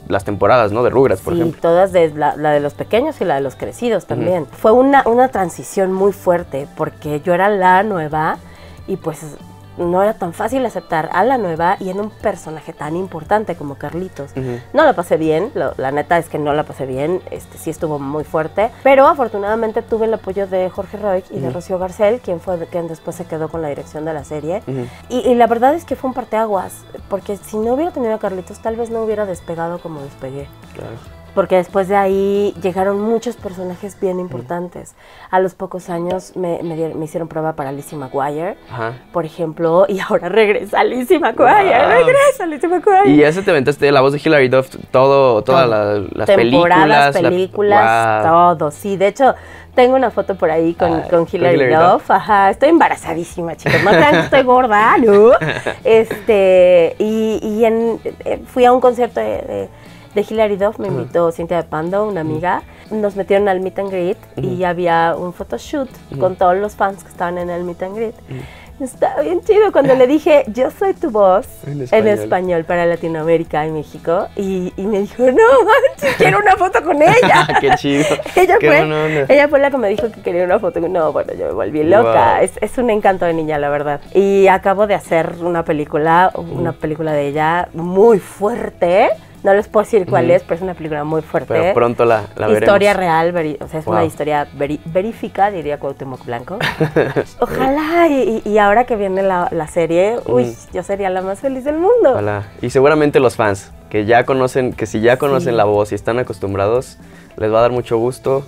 las, temporadas, ¿no? De Rugrats, por ejemplo. Sí, todas, de la, de los pequeños y la de los crecidos también. Fue una, una transición muy fuerte porque yo era la nueva y pues no era tan fácil aceptar a la nueva y en un personaje tan importante como Carlitos. No la pasé bien, la neta es que no la pasé bien, este sí estuvo muy fuerte, pero afortunadamente tuve el apoyo de Jorge Roy y de Rocío Garcel, quien fue quien después se quedó con la dirección de la serie. y, la verdad es que fue un parteaguas, porque si no hubiera tenido a Carlitos, tal vez no hubiera despegado como despegué. Claro porque después de ahí llegaron muchos personajes bien importantes. A los pocos años me, me, hicieron prueba para Lizzie McGuire, por ejemplo, y ahora regresa Lizzie McGuire, regresa Lizzie McGuire. Y ya se te aventaste la voz de Hilary Duff, todo, todas las películas. películas, todo, sí. De hecho, tengo una foto por ahí con, con Hilary, Duff. Ajá, estoy embarazadísima, chicos. No crean que estoy gorda, ¿no? Este, y, y en, eh, fui a un concierto de de Hilary Duff me invitó Cintia de Pando, una amiga. Nos metieron al meet and greet y había un photoshoot con todos los fans que estaban en el meet and greet. Está bien chido cuando le dije, yo soy tu voz en español, para Latinoamérica y México. Y, me dijo, no manches, quiero una foto con ella. Qué chido. ella, fue, ella fue la que me dijo que quería una foto. No, bueno, yo me volví loca. Es, es, un encanto de niña, la verdad. Y acabo de hacer una película, una película de ella muy fuerte no les puedo decir cuál es, pero es una película muy fuerte. Pero pronto la, la veremos. Historia real, o sea, es una historia verifica, diría Cuauhtémoc Blanco. Ojalá, y, ahora que viene la, serie, uy, yo sería la más feliz del mundo. Ojalá. Y seguramente los fans, que ya conocen, que si ya conocen la voz y están acostumbrados, les va a dar mucho gusto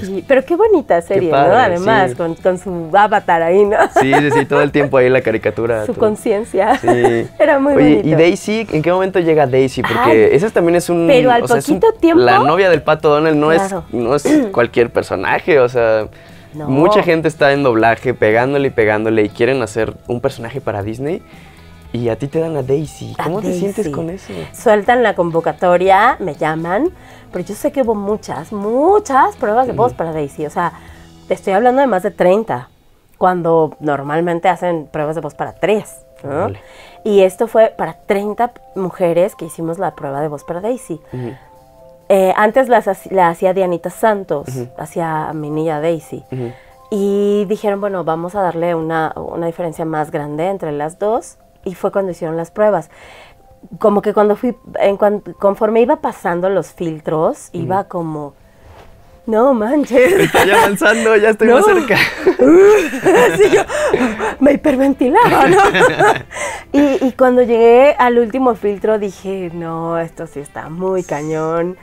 Sí, pero qué bonita serie, ¿no? Además, con, su avatar ahí, ¿no? Sí, sí, sí, todo el tiempo ahí la caricatura. Su conciencia. Sí. Era muy Oye, ¿y Daisy? ¿En qué momento llega Daisy? Porque esa también es un... Pero al poquito tiempo... La novia del Pato Donald no, es, no es cualquier personaje, o sea... Mucha gente está en doblaje, pegándole y pegándole y quieren hacer un personaje para Disney. Y a ti te dan a Daisy. ¿Cómo te sientes con eso? Sueltan la convocatoria, me llaman, pero yo sé que hubo muchas, muchas pruebas de voz para Daisy. O sea, te estoy hablando de más de 30, cuando normalmente hacen pruebas de voz para 3. Y esto fue para 30 mujeres que hicimos la prueba de voz para Daisy. Eh, antes la, hacía Dianita Santos, hacía mi niña Daisy. Y dijeron, bueno, vamos a darle una, una diferencia más grande entre las dos y fue cuando hicieron las pruebas. Como que cuando fui, en conforme iba pasando los filtros, iba como, no manches. Estoy avanzando, ya estoy más cerca. Yo me hiperventilaba, ¿no? y, y, cuando llegué al último filtro dije, no, esto sí está muy cañón.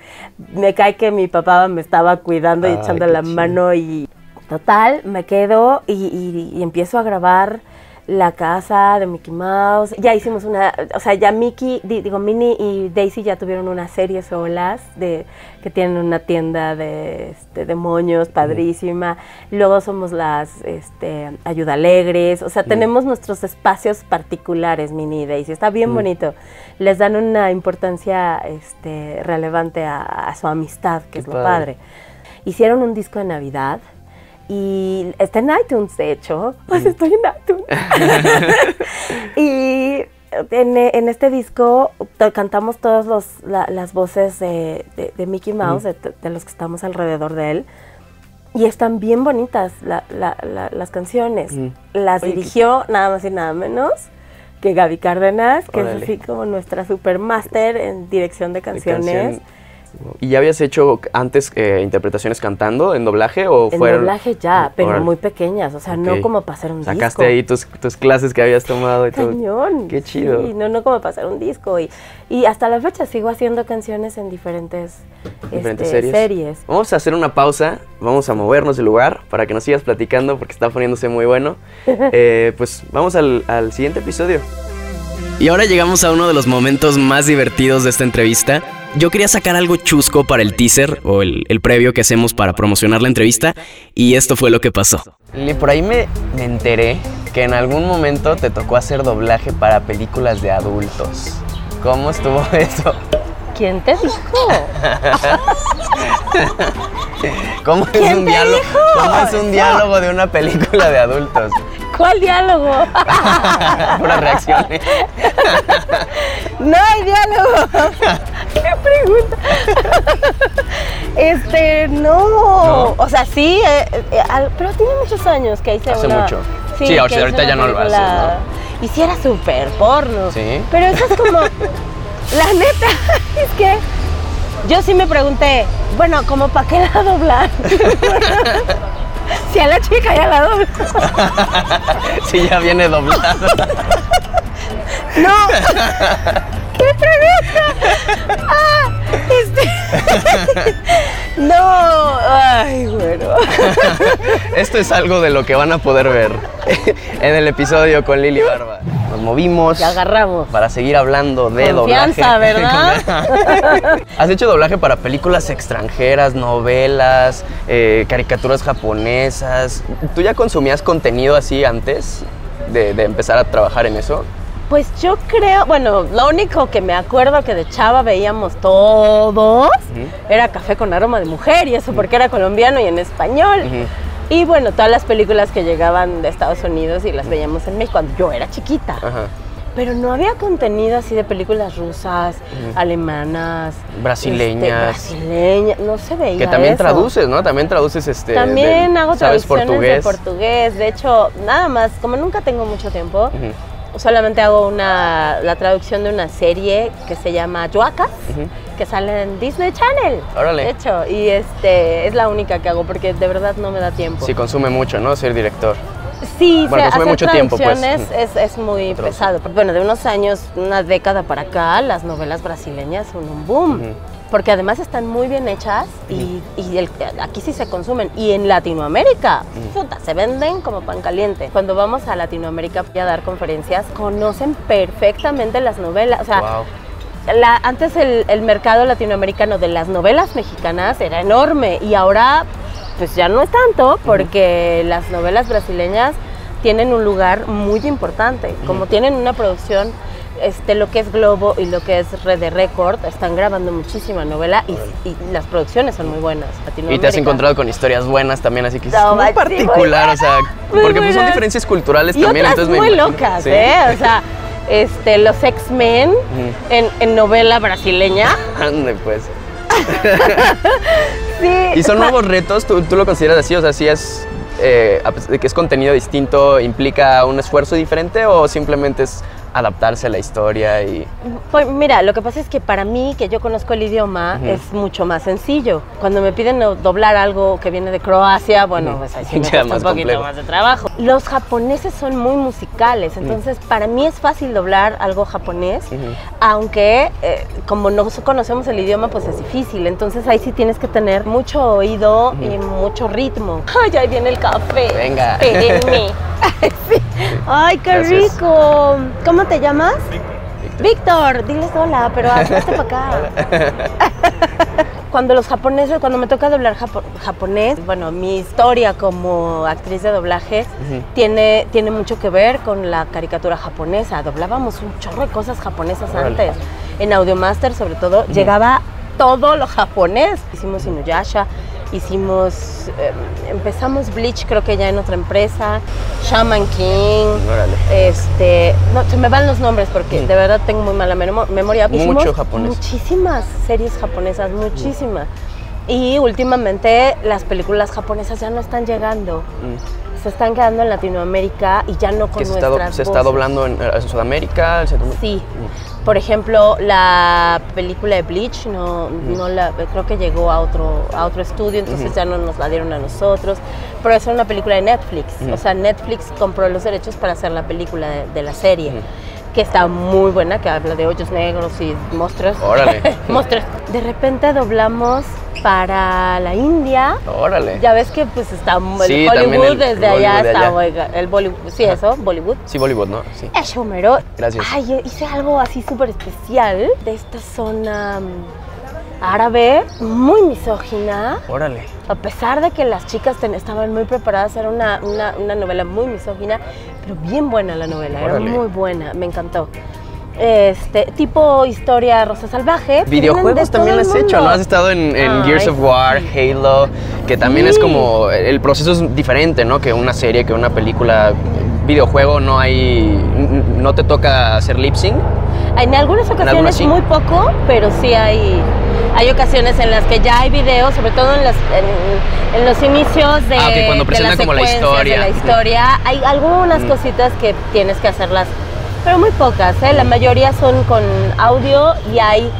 Me cae que mi papá me estaba cuidando y echando la mano y total, me quedo y empiezo a grabar la casa de Mickey Mouse. Ya hicimos una, o sea, ya Mickey, digo, Minnie y Daisy ya tuvieron una serie solas de que tienen una tienda de, este, de moños padrísima. Luego somos las este, Ayuda Alegres. O sea, tenemos nuestros espacios particulares, Minnie y Daisy. Está bien bonito. Les dan una importancia este, relevante a, su amistad, que es lo padre. Hicieron un disco de Navidad y está en iTunes, de hecho. Pues estoy en iTunes. y en, este disco cantamos todas las voces de, Mickey Mouse, de, los que estamos alrededor de él. Y están bien bonitas las canciones. Las dirigió nada más y nada menos que Gaby Cárdenas, que es así como nuestra supermaster en dirección de canciones. ¿Y ya habías hecho antes eh, interpretaciones cantando en doblaje o en doblaje ya, pero muy pequeñas, o sea, no como para hacer un disco. Sacaste ahí tus, clases que habías tomado y Cañón, Qué chido. Sí, no, no como para hacer un disco. Y, y hasta la fecha sigo haciendo canciones en diferentes, ¿Diferentes este, series? Vamos a hacer una pausa, vamos a movernos del lugar para que nos sigas platicando porque está poniéndose muy bueno. Eh, pues vamos al, al siguiente episodio. Y ahora llegamos a uno de los momentos más divertidos de esta entrevista yo quería sacar algo chusco para el teaser o el, previo que hacemos para promocionar la entrevista y esto fue lo que pasó. Y por ahí me, me enteré que en algún momento te tocó hacer doblaje para películas de adultos. ¿Cómo estuvo eso? ¿Quién te dijo? ¿Cómo es un diálogo? ¿Cómo es un diálogo de una película de adultos? ¿Cuál diálogo? Puras reacciones. no hay diálogo. ¿Qué pregunta? este, no. O sea, sí, eh, eh, pero tiene muchos años que hice Hace mucho. Sí, ahorita ya no lo hace, ¿no? Y sí era súper porno. Sí. Pero eso es como... la neta, es que yo sí me pregunté, bueno, ¿como para qué la doblar? Si a la chica ya la dobla. si ya viene doblada. no. ¿Qué pregunta? Ah, este. no. Ay, bueno. Esto es algo de lo que van a poder ver en el episodio con Lili Barba. Nos movimos. Y agarramos. Para seguir hablando de Confianza, doblaje. ¿verdad? ¿Has hecho doblaje para películas extranjeras, novelas, eh, caricaturas japonesas? ¿Tú ya consumías contenido así antes de, de empezar a trabajar en eso? Pues yo creo, bueno, lo único que me acuerdo que de chava veíamos todos era Café con aroma de mujer y eso porque era colombiano y en español. Y bueno, todas las películas que llegaban de Estados Unidos y las veíamos en México cuando yo era chiquita. Pero no había contenido así de películas rusas, alemanas, brasileñas. Este, brasileñas, no se veía. Que también traduces, ¿no? También traduces este. También hago traducciones portugués? de portugués. De hecho, nada más, como nunca tengo mucho tiempo, solamente hago una, la traducción de una serie que se llama Yuacas, que sale en Disney Channel. Órale. De hecho, y este, es la única que hago porque de verdad no me da tiempo. Sí, consume mucho, ¿no? Ser director. Sí, bueno, consume mucho tiempo, pues. Es, es muy pesado. Bueno, de unos años, una década para acá, las novelas brasileñas son un boom porque además están muy bien hechas y, aquí sí se consumen. Y en Latinoamérica, se venden como pan caliente. Cuando vamos a Latinoamérica a dar conferencias, conocen perfectamente las novelas. O sea, antes el, mercado latinoamericano de las novelas mexicanas era enorme y ahora pues ya no es tanto porque las novelas brasileñas tienen un lugar muy importante. Como tienen una producción este, lo que es Globo y lo que es Red de Record están grabando muchísima novela y, las producciones son muy buenas. Y te has encontrado con historias buenas también, así que es muy particular, o sea, porque pues, son diferencias culturales también. entonces muy locas, ¿eh? O sea, este, los X-Men en, novela brasileña. Ande, pues. sí. ¿Y son nuevos retos? ¿Tú, ¿Tú, lo consideras así? O sea, si es, eh, que es contenido distinto, implica un esfuerzo diferente o simplemente es adaptarse a la historia y... Pues mira, lo que pasa es que para mí, que yo conozco el idioma, es mucho más sencillo. Cuando me piden doblar algo que viene de Croacia, bueno, pues ahí sí me cuesta un poquito más de trabajo. Los japoneses son muy musicales, entonces para mí es fácil doblar algo japonés, aunque eh, como no conocemos el idioma, pues es difícil. Entonces ahí sí tienes que tener mucho oído y mucho ritmo. ¡Ay, ahí viene el café! Venga. Espérenme. sí. Ay, qué rico. ¿Cómo te llamas? Víctor, diles hola, pero hazte para acá. cuando los japoneses, cuando me toca doblar japonés, bueno, mi historia como actriz de doblaje tiene, tiene mucho que ver con la caricatura japonesa. Doblábamos un chorro de cosas japonesas antes. En Audiomaster, sobre todo, llegaba todo lo japonés. Hicimos Inuyasha, hicimos, em, empezamos Bleach creo que ya en otra empresa, Shaman King, este, no, se me van los nombres porque de verdad tengo muy mala memoria. Mucho japonés. Muchísimas series japonesas, muchísimas. Y últimamente las películas japonesas ya no están llegando. Mm. Se están quedando en Latinoamérica y ya no con se nuestras está, ¿Se está doblando en, Sudamérica? Sí. Mm. Por ejemplo, la película de Bleach, no, no la, creo que llegó a otro, a otro estudio, entonces ya no nos la dieron a nosotros. Pero es una película de Netflix. O sea, Netflix compró los derechos para hacer la película de, la serie. Que está muy buena, que habla de hoyos negros y monstruos. Órale. monstruos. De repente doblamos para la India. Órale. Ya ves que pues está el Bollywood desde allá está el Bollywood, sí eso, Bollywood. Sí, Bollywood, ¿no? Sí. Eso mero. Gracias. Ay, hice algo así súper especial de esta zona mm, árabe, muy misógina. Órale. A pesar de que las chicas estaban muy preparadas, era una, una, una, novela muy misógina, pero bien buena la novela, era muy buena, me encantó este tipo historia Rosa Salvaje. Videojuegos también has hecho, ¿no? Has estado en, Gears of War, Halo, que también es como, el proceso es diferente, ¿no? Que una serie, que una película, videojuego no hay, no te toca hacer lip sync. En algunas ocasiones muy poco, pero sí hay, hay ocasiones en las que ya hay videos, sobre todo en, en, los inicios de, ah, cuando de como la historia. De la historia, hay algunas cositas que tienes que hacerlas pero muy pocas, ¿eh? la mayoría son con audio y hay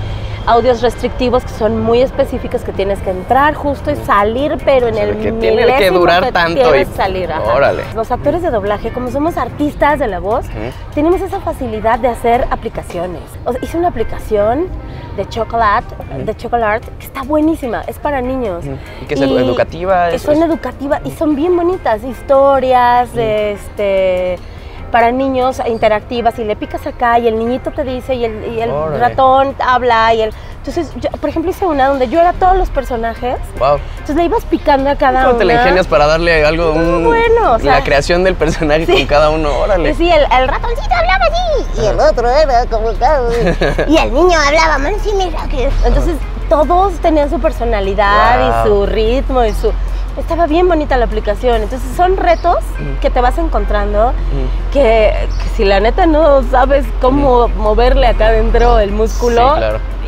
audios restrictivos que son muy específicos que tienes que entrar justo y salir, pero en el que tiene que durar tanto y salir. Órale. Los actores de doblaje, como somos artistas de la voz, tenemos esa facilidad de hacer aplicaciones. hice una aplicación de chocolate, de chocolate que está buenísima, es para niños. ¿Y que es educativa? son educativas y son bien bonitas, historias, este para niños interactivas y le picas acá y el niñito te dice y el, ratón habla y el... Entonces, yo, por ejemplo, hice una donde yo era todos los personajes. Wow. Entonces le ibas picando a cada uno. ¿Cómo te la ingenias para darle algo, un, bueno, o sea, la creación del personaje con cada uno? Órale. Sí, el, el ratoncito hablaba así y el otro era como... y el niño hablaba más sí, mira que... Entonces, todos tenían su personalidad y su ritmo y su estaba bien bonita la aplicación. Entonces son retos que te vas encontrando que, si la neta no sabes cómo moverle acá adentro el músculo,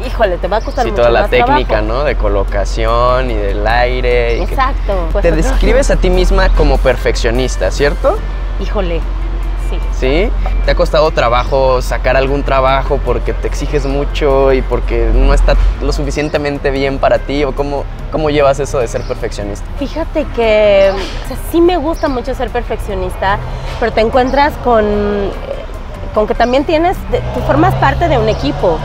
híjole, te va a costar sí, mucho toda la técnica, ¿no? De colocación y del aire. Exacto. te pues, describes a ti misma como perfeccionista, ¿cierto? Híjole, sí. ¿Te ha costado trabajo sacar algún trabajo porque te exiges mucho y porque no está lo suficientemente bien para ti? ¿O cómo, cómo llevas eso de ser perfeccionista? Fíjate que sí me gusta mucho ser perfeccionista, pero te encuentras con, con que también tienes, tú formas parte de un equipo.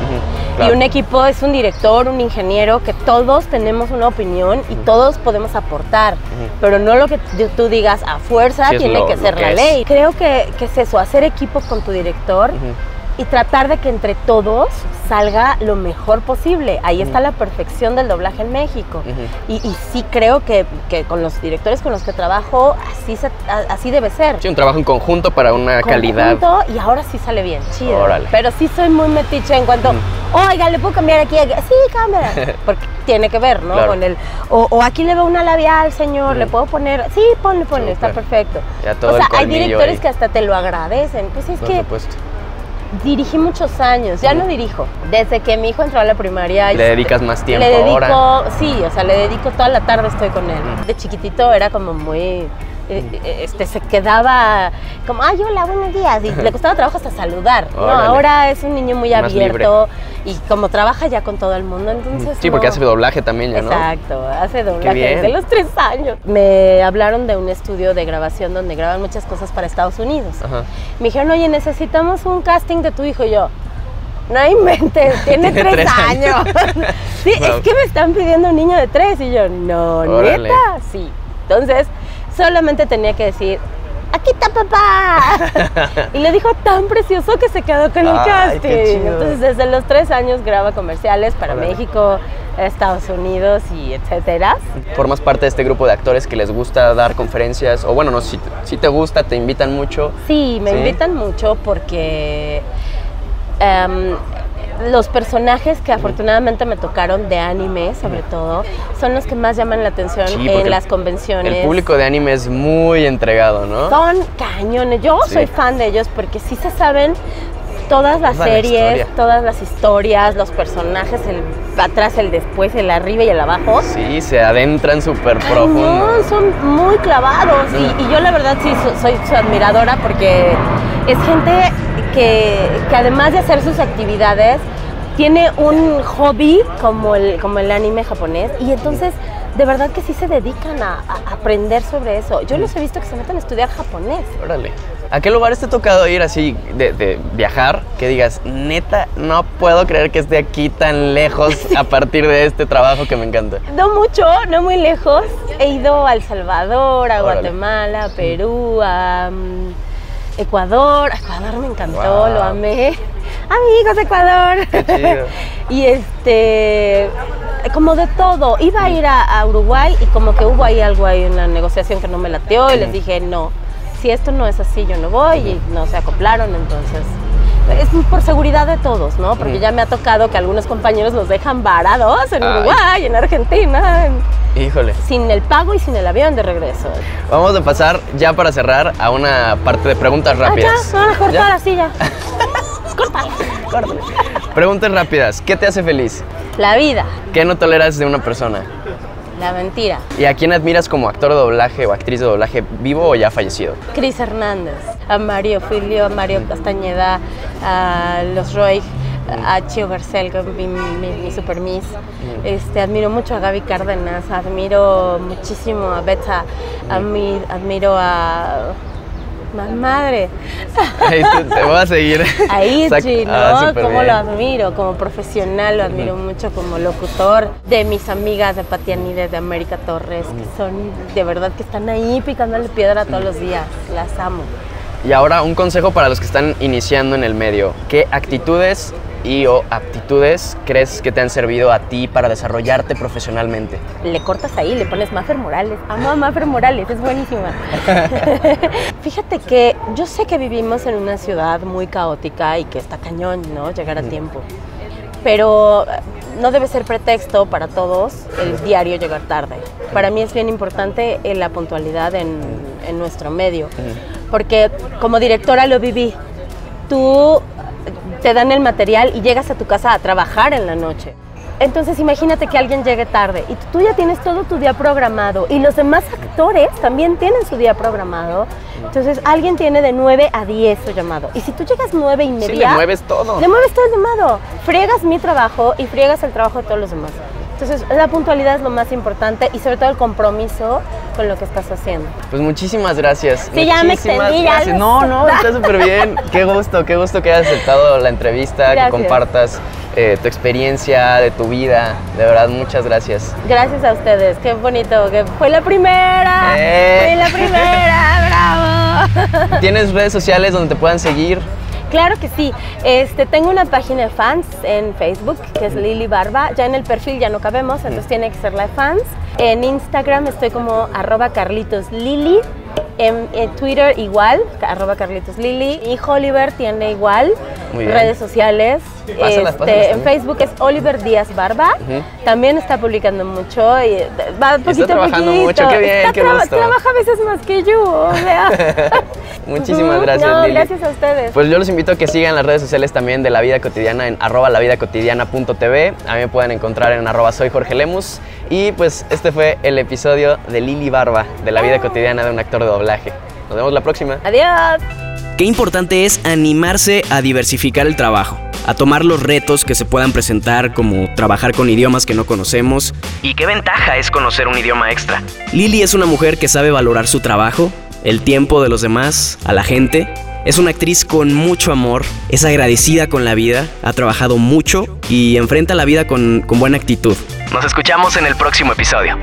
Y un equipo es un director, un ingeniero, que todos tenemos una opinión y todos podemos aportar, pero no lo que tú digas a fuerza tiene que ser la ley. Creo que, que, es eso, hacer equipo con tu director y tratar de que entre todos salga lo mejor posible. Ahí está la perfección del doblaje en México. y, sí creo que, con los directores con los que trabajo, así, así debe ser. Sí, un trabajo en conjunto para una calidad. Y ahora sí sale bien, chido. Pero sí soy muy metiche en cuanto, oiga, ¿le puedo cambiar aquí? Sí, cámara. Porque tiene que ver, ¿no? Con el, o, aquí le veo una labial, señor, ¿le puedo poner? Sí, ponle, ponle, está perfecto. o sea, hay directores que hasta te lo agradecen. Pues es que... Supuesto dirigí muchos años, ya no dirijo. Desde que mi hijo entró a la primaria. ¿Le dedicas más tiempo le dedico, Sí, o sea, le dedico toda la tarde, estoy con él. De chiquitito era como muy este, se quedaba como, ay, hola, buenos días. Y le costaba trabajo hasta saludar. No, ahora es un niño muy abierto y como trabaja ya con todo el mundo, entonces. Sí, porque hace doblaje también ya, ¿no? Exacto, hace doblaje desde los tres años. Me hablaron de un estudio de grabación donde graban muchas cosas para Estados Unidos. Me dijeron, oye, necesitamos un casting de tu hijo y yo. No inventes, tiene, tiene tres, años. sí, es que me están pidiendo un niño de tres y yo, no, neta, sí. Entonces, solamente tenía que decir, aquí está papá. y le dijo tan precioso que se quedó con el casting. Entonces desde los tres años graba comerciales para México, Estados Unidos y etcétera. Formas parte de este grupo de actores que les gusta dar conferencias, o bueno, no si, si te gusta, te invitan mucho. Sí, me invitan mucho porque em, los personajes que afortunadamente me tocaron de anime, sobre todo, son los que más llaman la atención en las convenciones. El público de anime es muy entregado, ¿no? Son cañones. Yo soy fan de ellos porque sí se saben todas las series, todas las historias, los personajes, el atrás, el después, el arriba y el abajo. Sí, se adentran súper profundo. No, son muy clavados y, yo la verdad sí soy su admiradora porque es gente que, además de hacer sus actividades, tiene un hobby como el, como el anime japonés y entonces de verdad que sí se dedican a, aprender sobre eso. Yo los he visto que se meten a estudiar japonés. Órale. ¿A qué lugares te ha tocado ir así de, viajar? Que digas, neta, no puedo creer que esté aquí tan lejos a partir de este trabajo que me encanta. No mucho, no muy lejos. He ido a El Salvador, a Guatemala, a Perú, a mm, Ecuador. Ecuador me encantó, lo amé. Amigos, Ecuador. y este, como de todo. Iba a ir a, Uruguay y como que hubo ahí algo ahí en la negociación que no me lateó y les dije, no, si esto no es así, yo no voy y no se acoplaron, entonces es por seguridad de todos, ¿no? Porque ya me ha tocado que algunos compañeros los dejan varados en Uruguay, en Argentina. Híjole. Sin el pago y sin el avión de regreso. Vamos a pasar ya para cerrar a una parte de preguntas rápidas. Ah, ya, van a cortar así ya. Córtala. Córtala. Preguntas rápidas. ¿Qué te hace feliz? La vida. ¿Qué no toleras de una persona? La mentira. ¿Y a quién admiras como actor de doblaje o actriz de doblaje vivo o ya fallecido? Cris Hernández, a Mario Filio, a Mario Castañeda, a Los Roy, a Chio Garcel, mi, mi, mi super miss. Este, admiro mucho a Gaby Cárdenas, admiro muchísimo a Beta, admiro a madre. Ahí te, voy a seguir. Ahí, ¿no? Ah, como lo admiro, como profesional, lo admiro mucho como locutor. De mis amigas de Patianides, de América Torres, que son de verdad que están ahí picándole piedra todos los días. Las amo. Y ahora un consejo para los que están iniciando en el medio. ¿Qué actitudes y o aptitudes crees que te han servido a ti para desarrollarte profesionalmente? Le cortas ahí, le pones Maffer Morales. Amo a Maffer Morales, es buenísima. Fíjate que yo sé que vivimos en una ciudad muy caótica y que está cañón, ¿no? Llegar a tiempo. Pero eh, no debe ser pretexto para todos el diario llegar tarde. Para mí es bien importante eh, la puntualidad en, en nuestro medio, porque como directora lo viví. Tú te dan el material y llegas a tu casa a trabajar en la noche. Entonces imagínate que alguien llegue tarde y tú ya tienes todo tu día programado y los demás actores también tienen su día programado. Entonces alguien tiene de 9 a 10 su llamado. Y si tú llegas 9 y media... Sí, le mueves todo. Le mueves todo el llamado. Friegas mi trabajo y friegas el trabajo de todos los demás. Entonces, la puntualidad es lo más importante y sobre todo el compromiso con lo que estás haciendo. Pues muchísimas gracias. Sí, ya me extendí, No, no, está súper bien. Qué gusto, qué gusto que hayas aceptado la entrevista, que compartas eh, tu experiencia de tu vida. De verdad, muchas gracias. Gracias a ustedes, qué bonito, que fue la primera. Eh. Fue la primera, bravo. ¿Tienes redes sociales donde te puedan seguir? Claro que sí. Este, tengo una página de fans en Facebook que es Lili Barba. Ya en el perfil ya no cabemos, entonces tiene que ser la de fans. En Instagram estoy como arroba Carlitos Lili. En, Twitter igual, arroba Carlitos Lili. Y Oliver tiene igual redes sociales. Este, en Facebook es Oliver Díaz Barba. También está publicando mucho y va poquito está trabajando mucho, qué bien, qué gusto. Trabaja a veces más que yo, Muchísimas gracias, no, gracias a ustedes. Pues yo los invito a que sigan las redes sociales también de La Vida Cotidiana en arroba lavidacotidiana.tv. A mí me pueden encontrar en arroba soy Jorge Lemus. Y pues este fue el episodio de Lili Barba, de La Vida Cotidiana de un actor de doblaje. Nos vemos la próxima. Adiós. Qué importante es animarse a diversificar el trabajo, a tomar los retos que se puedan presentar como trabajar con idiomas que no conocemos. Y qué ventaja es conocer un idioma extra. Lili es una mujer que sabe valorar su trabajo, el tiempo de los demás, a la gente. Es una actriz con mucho amor, es agradecida con la vida, ha trabajado mucho y enfrenta la vida con, con buena actitud. Nos escuchamos en el próximo episodio.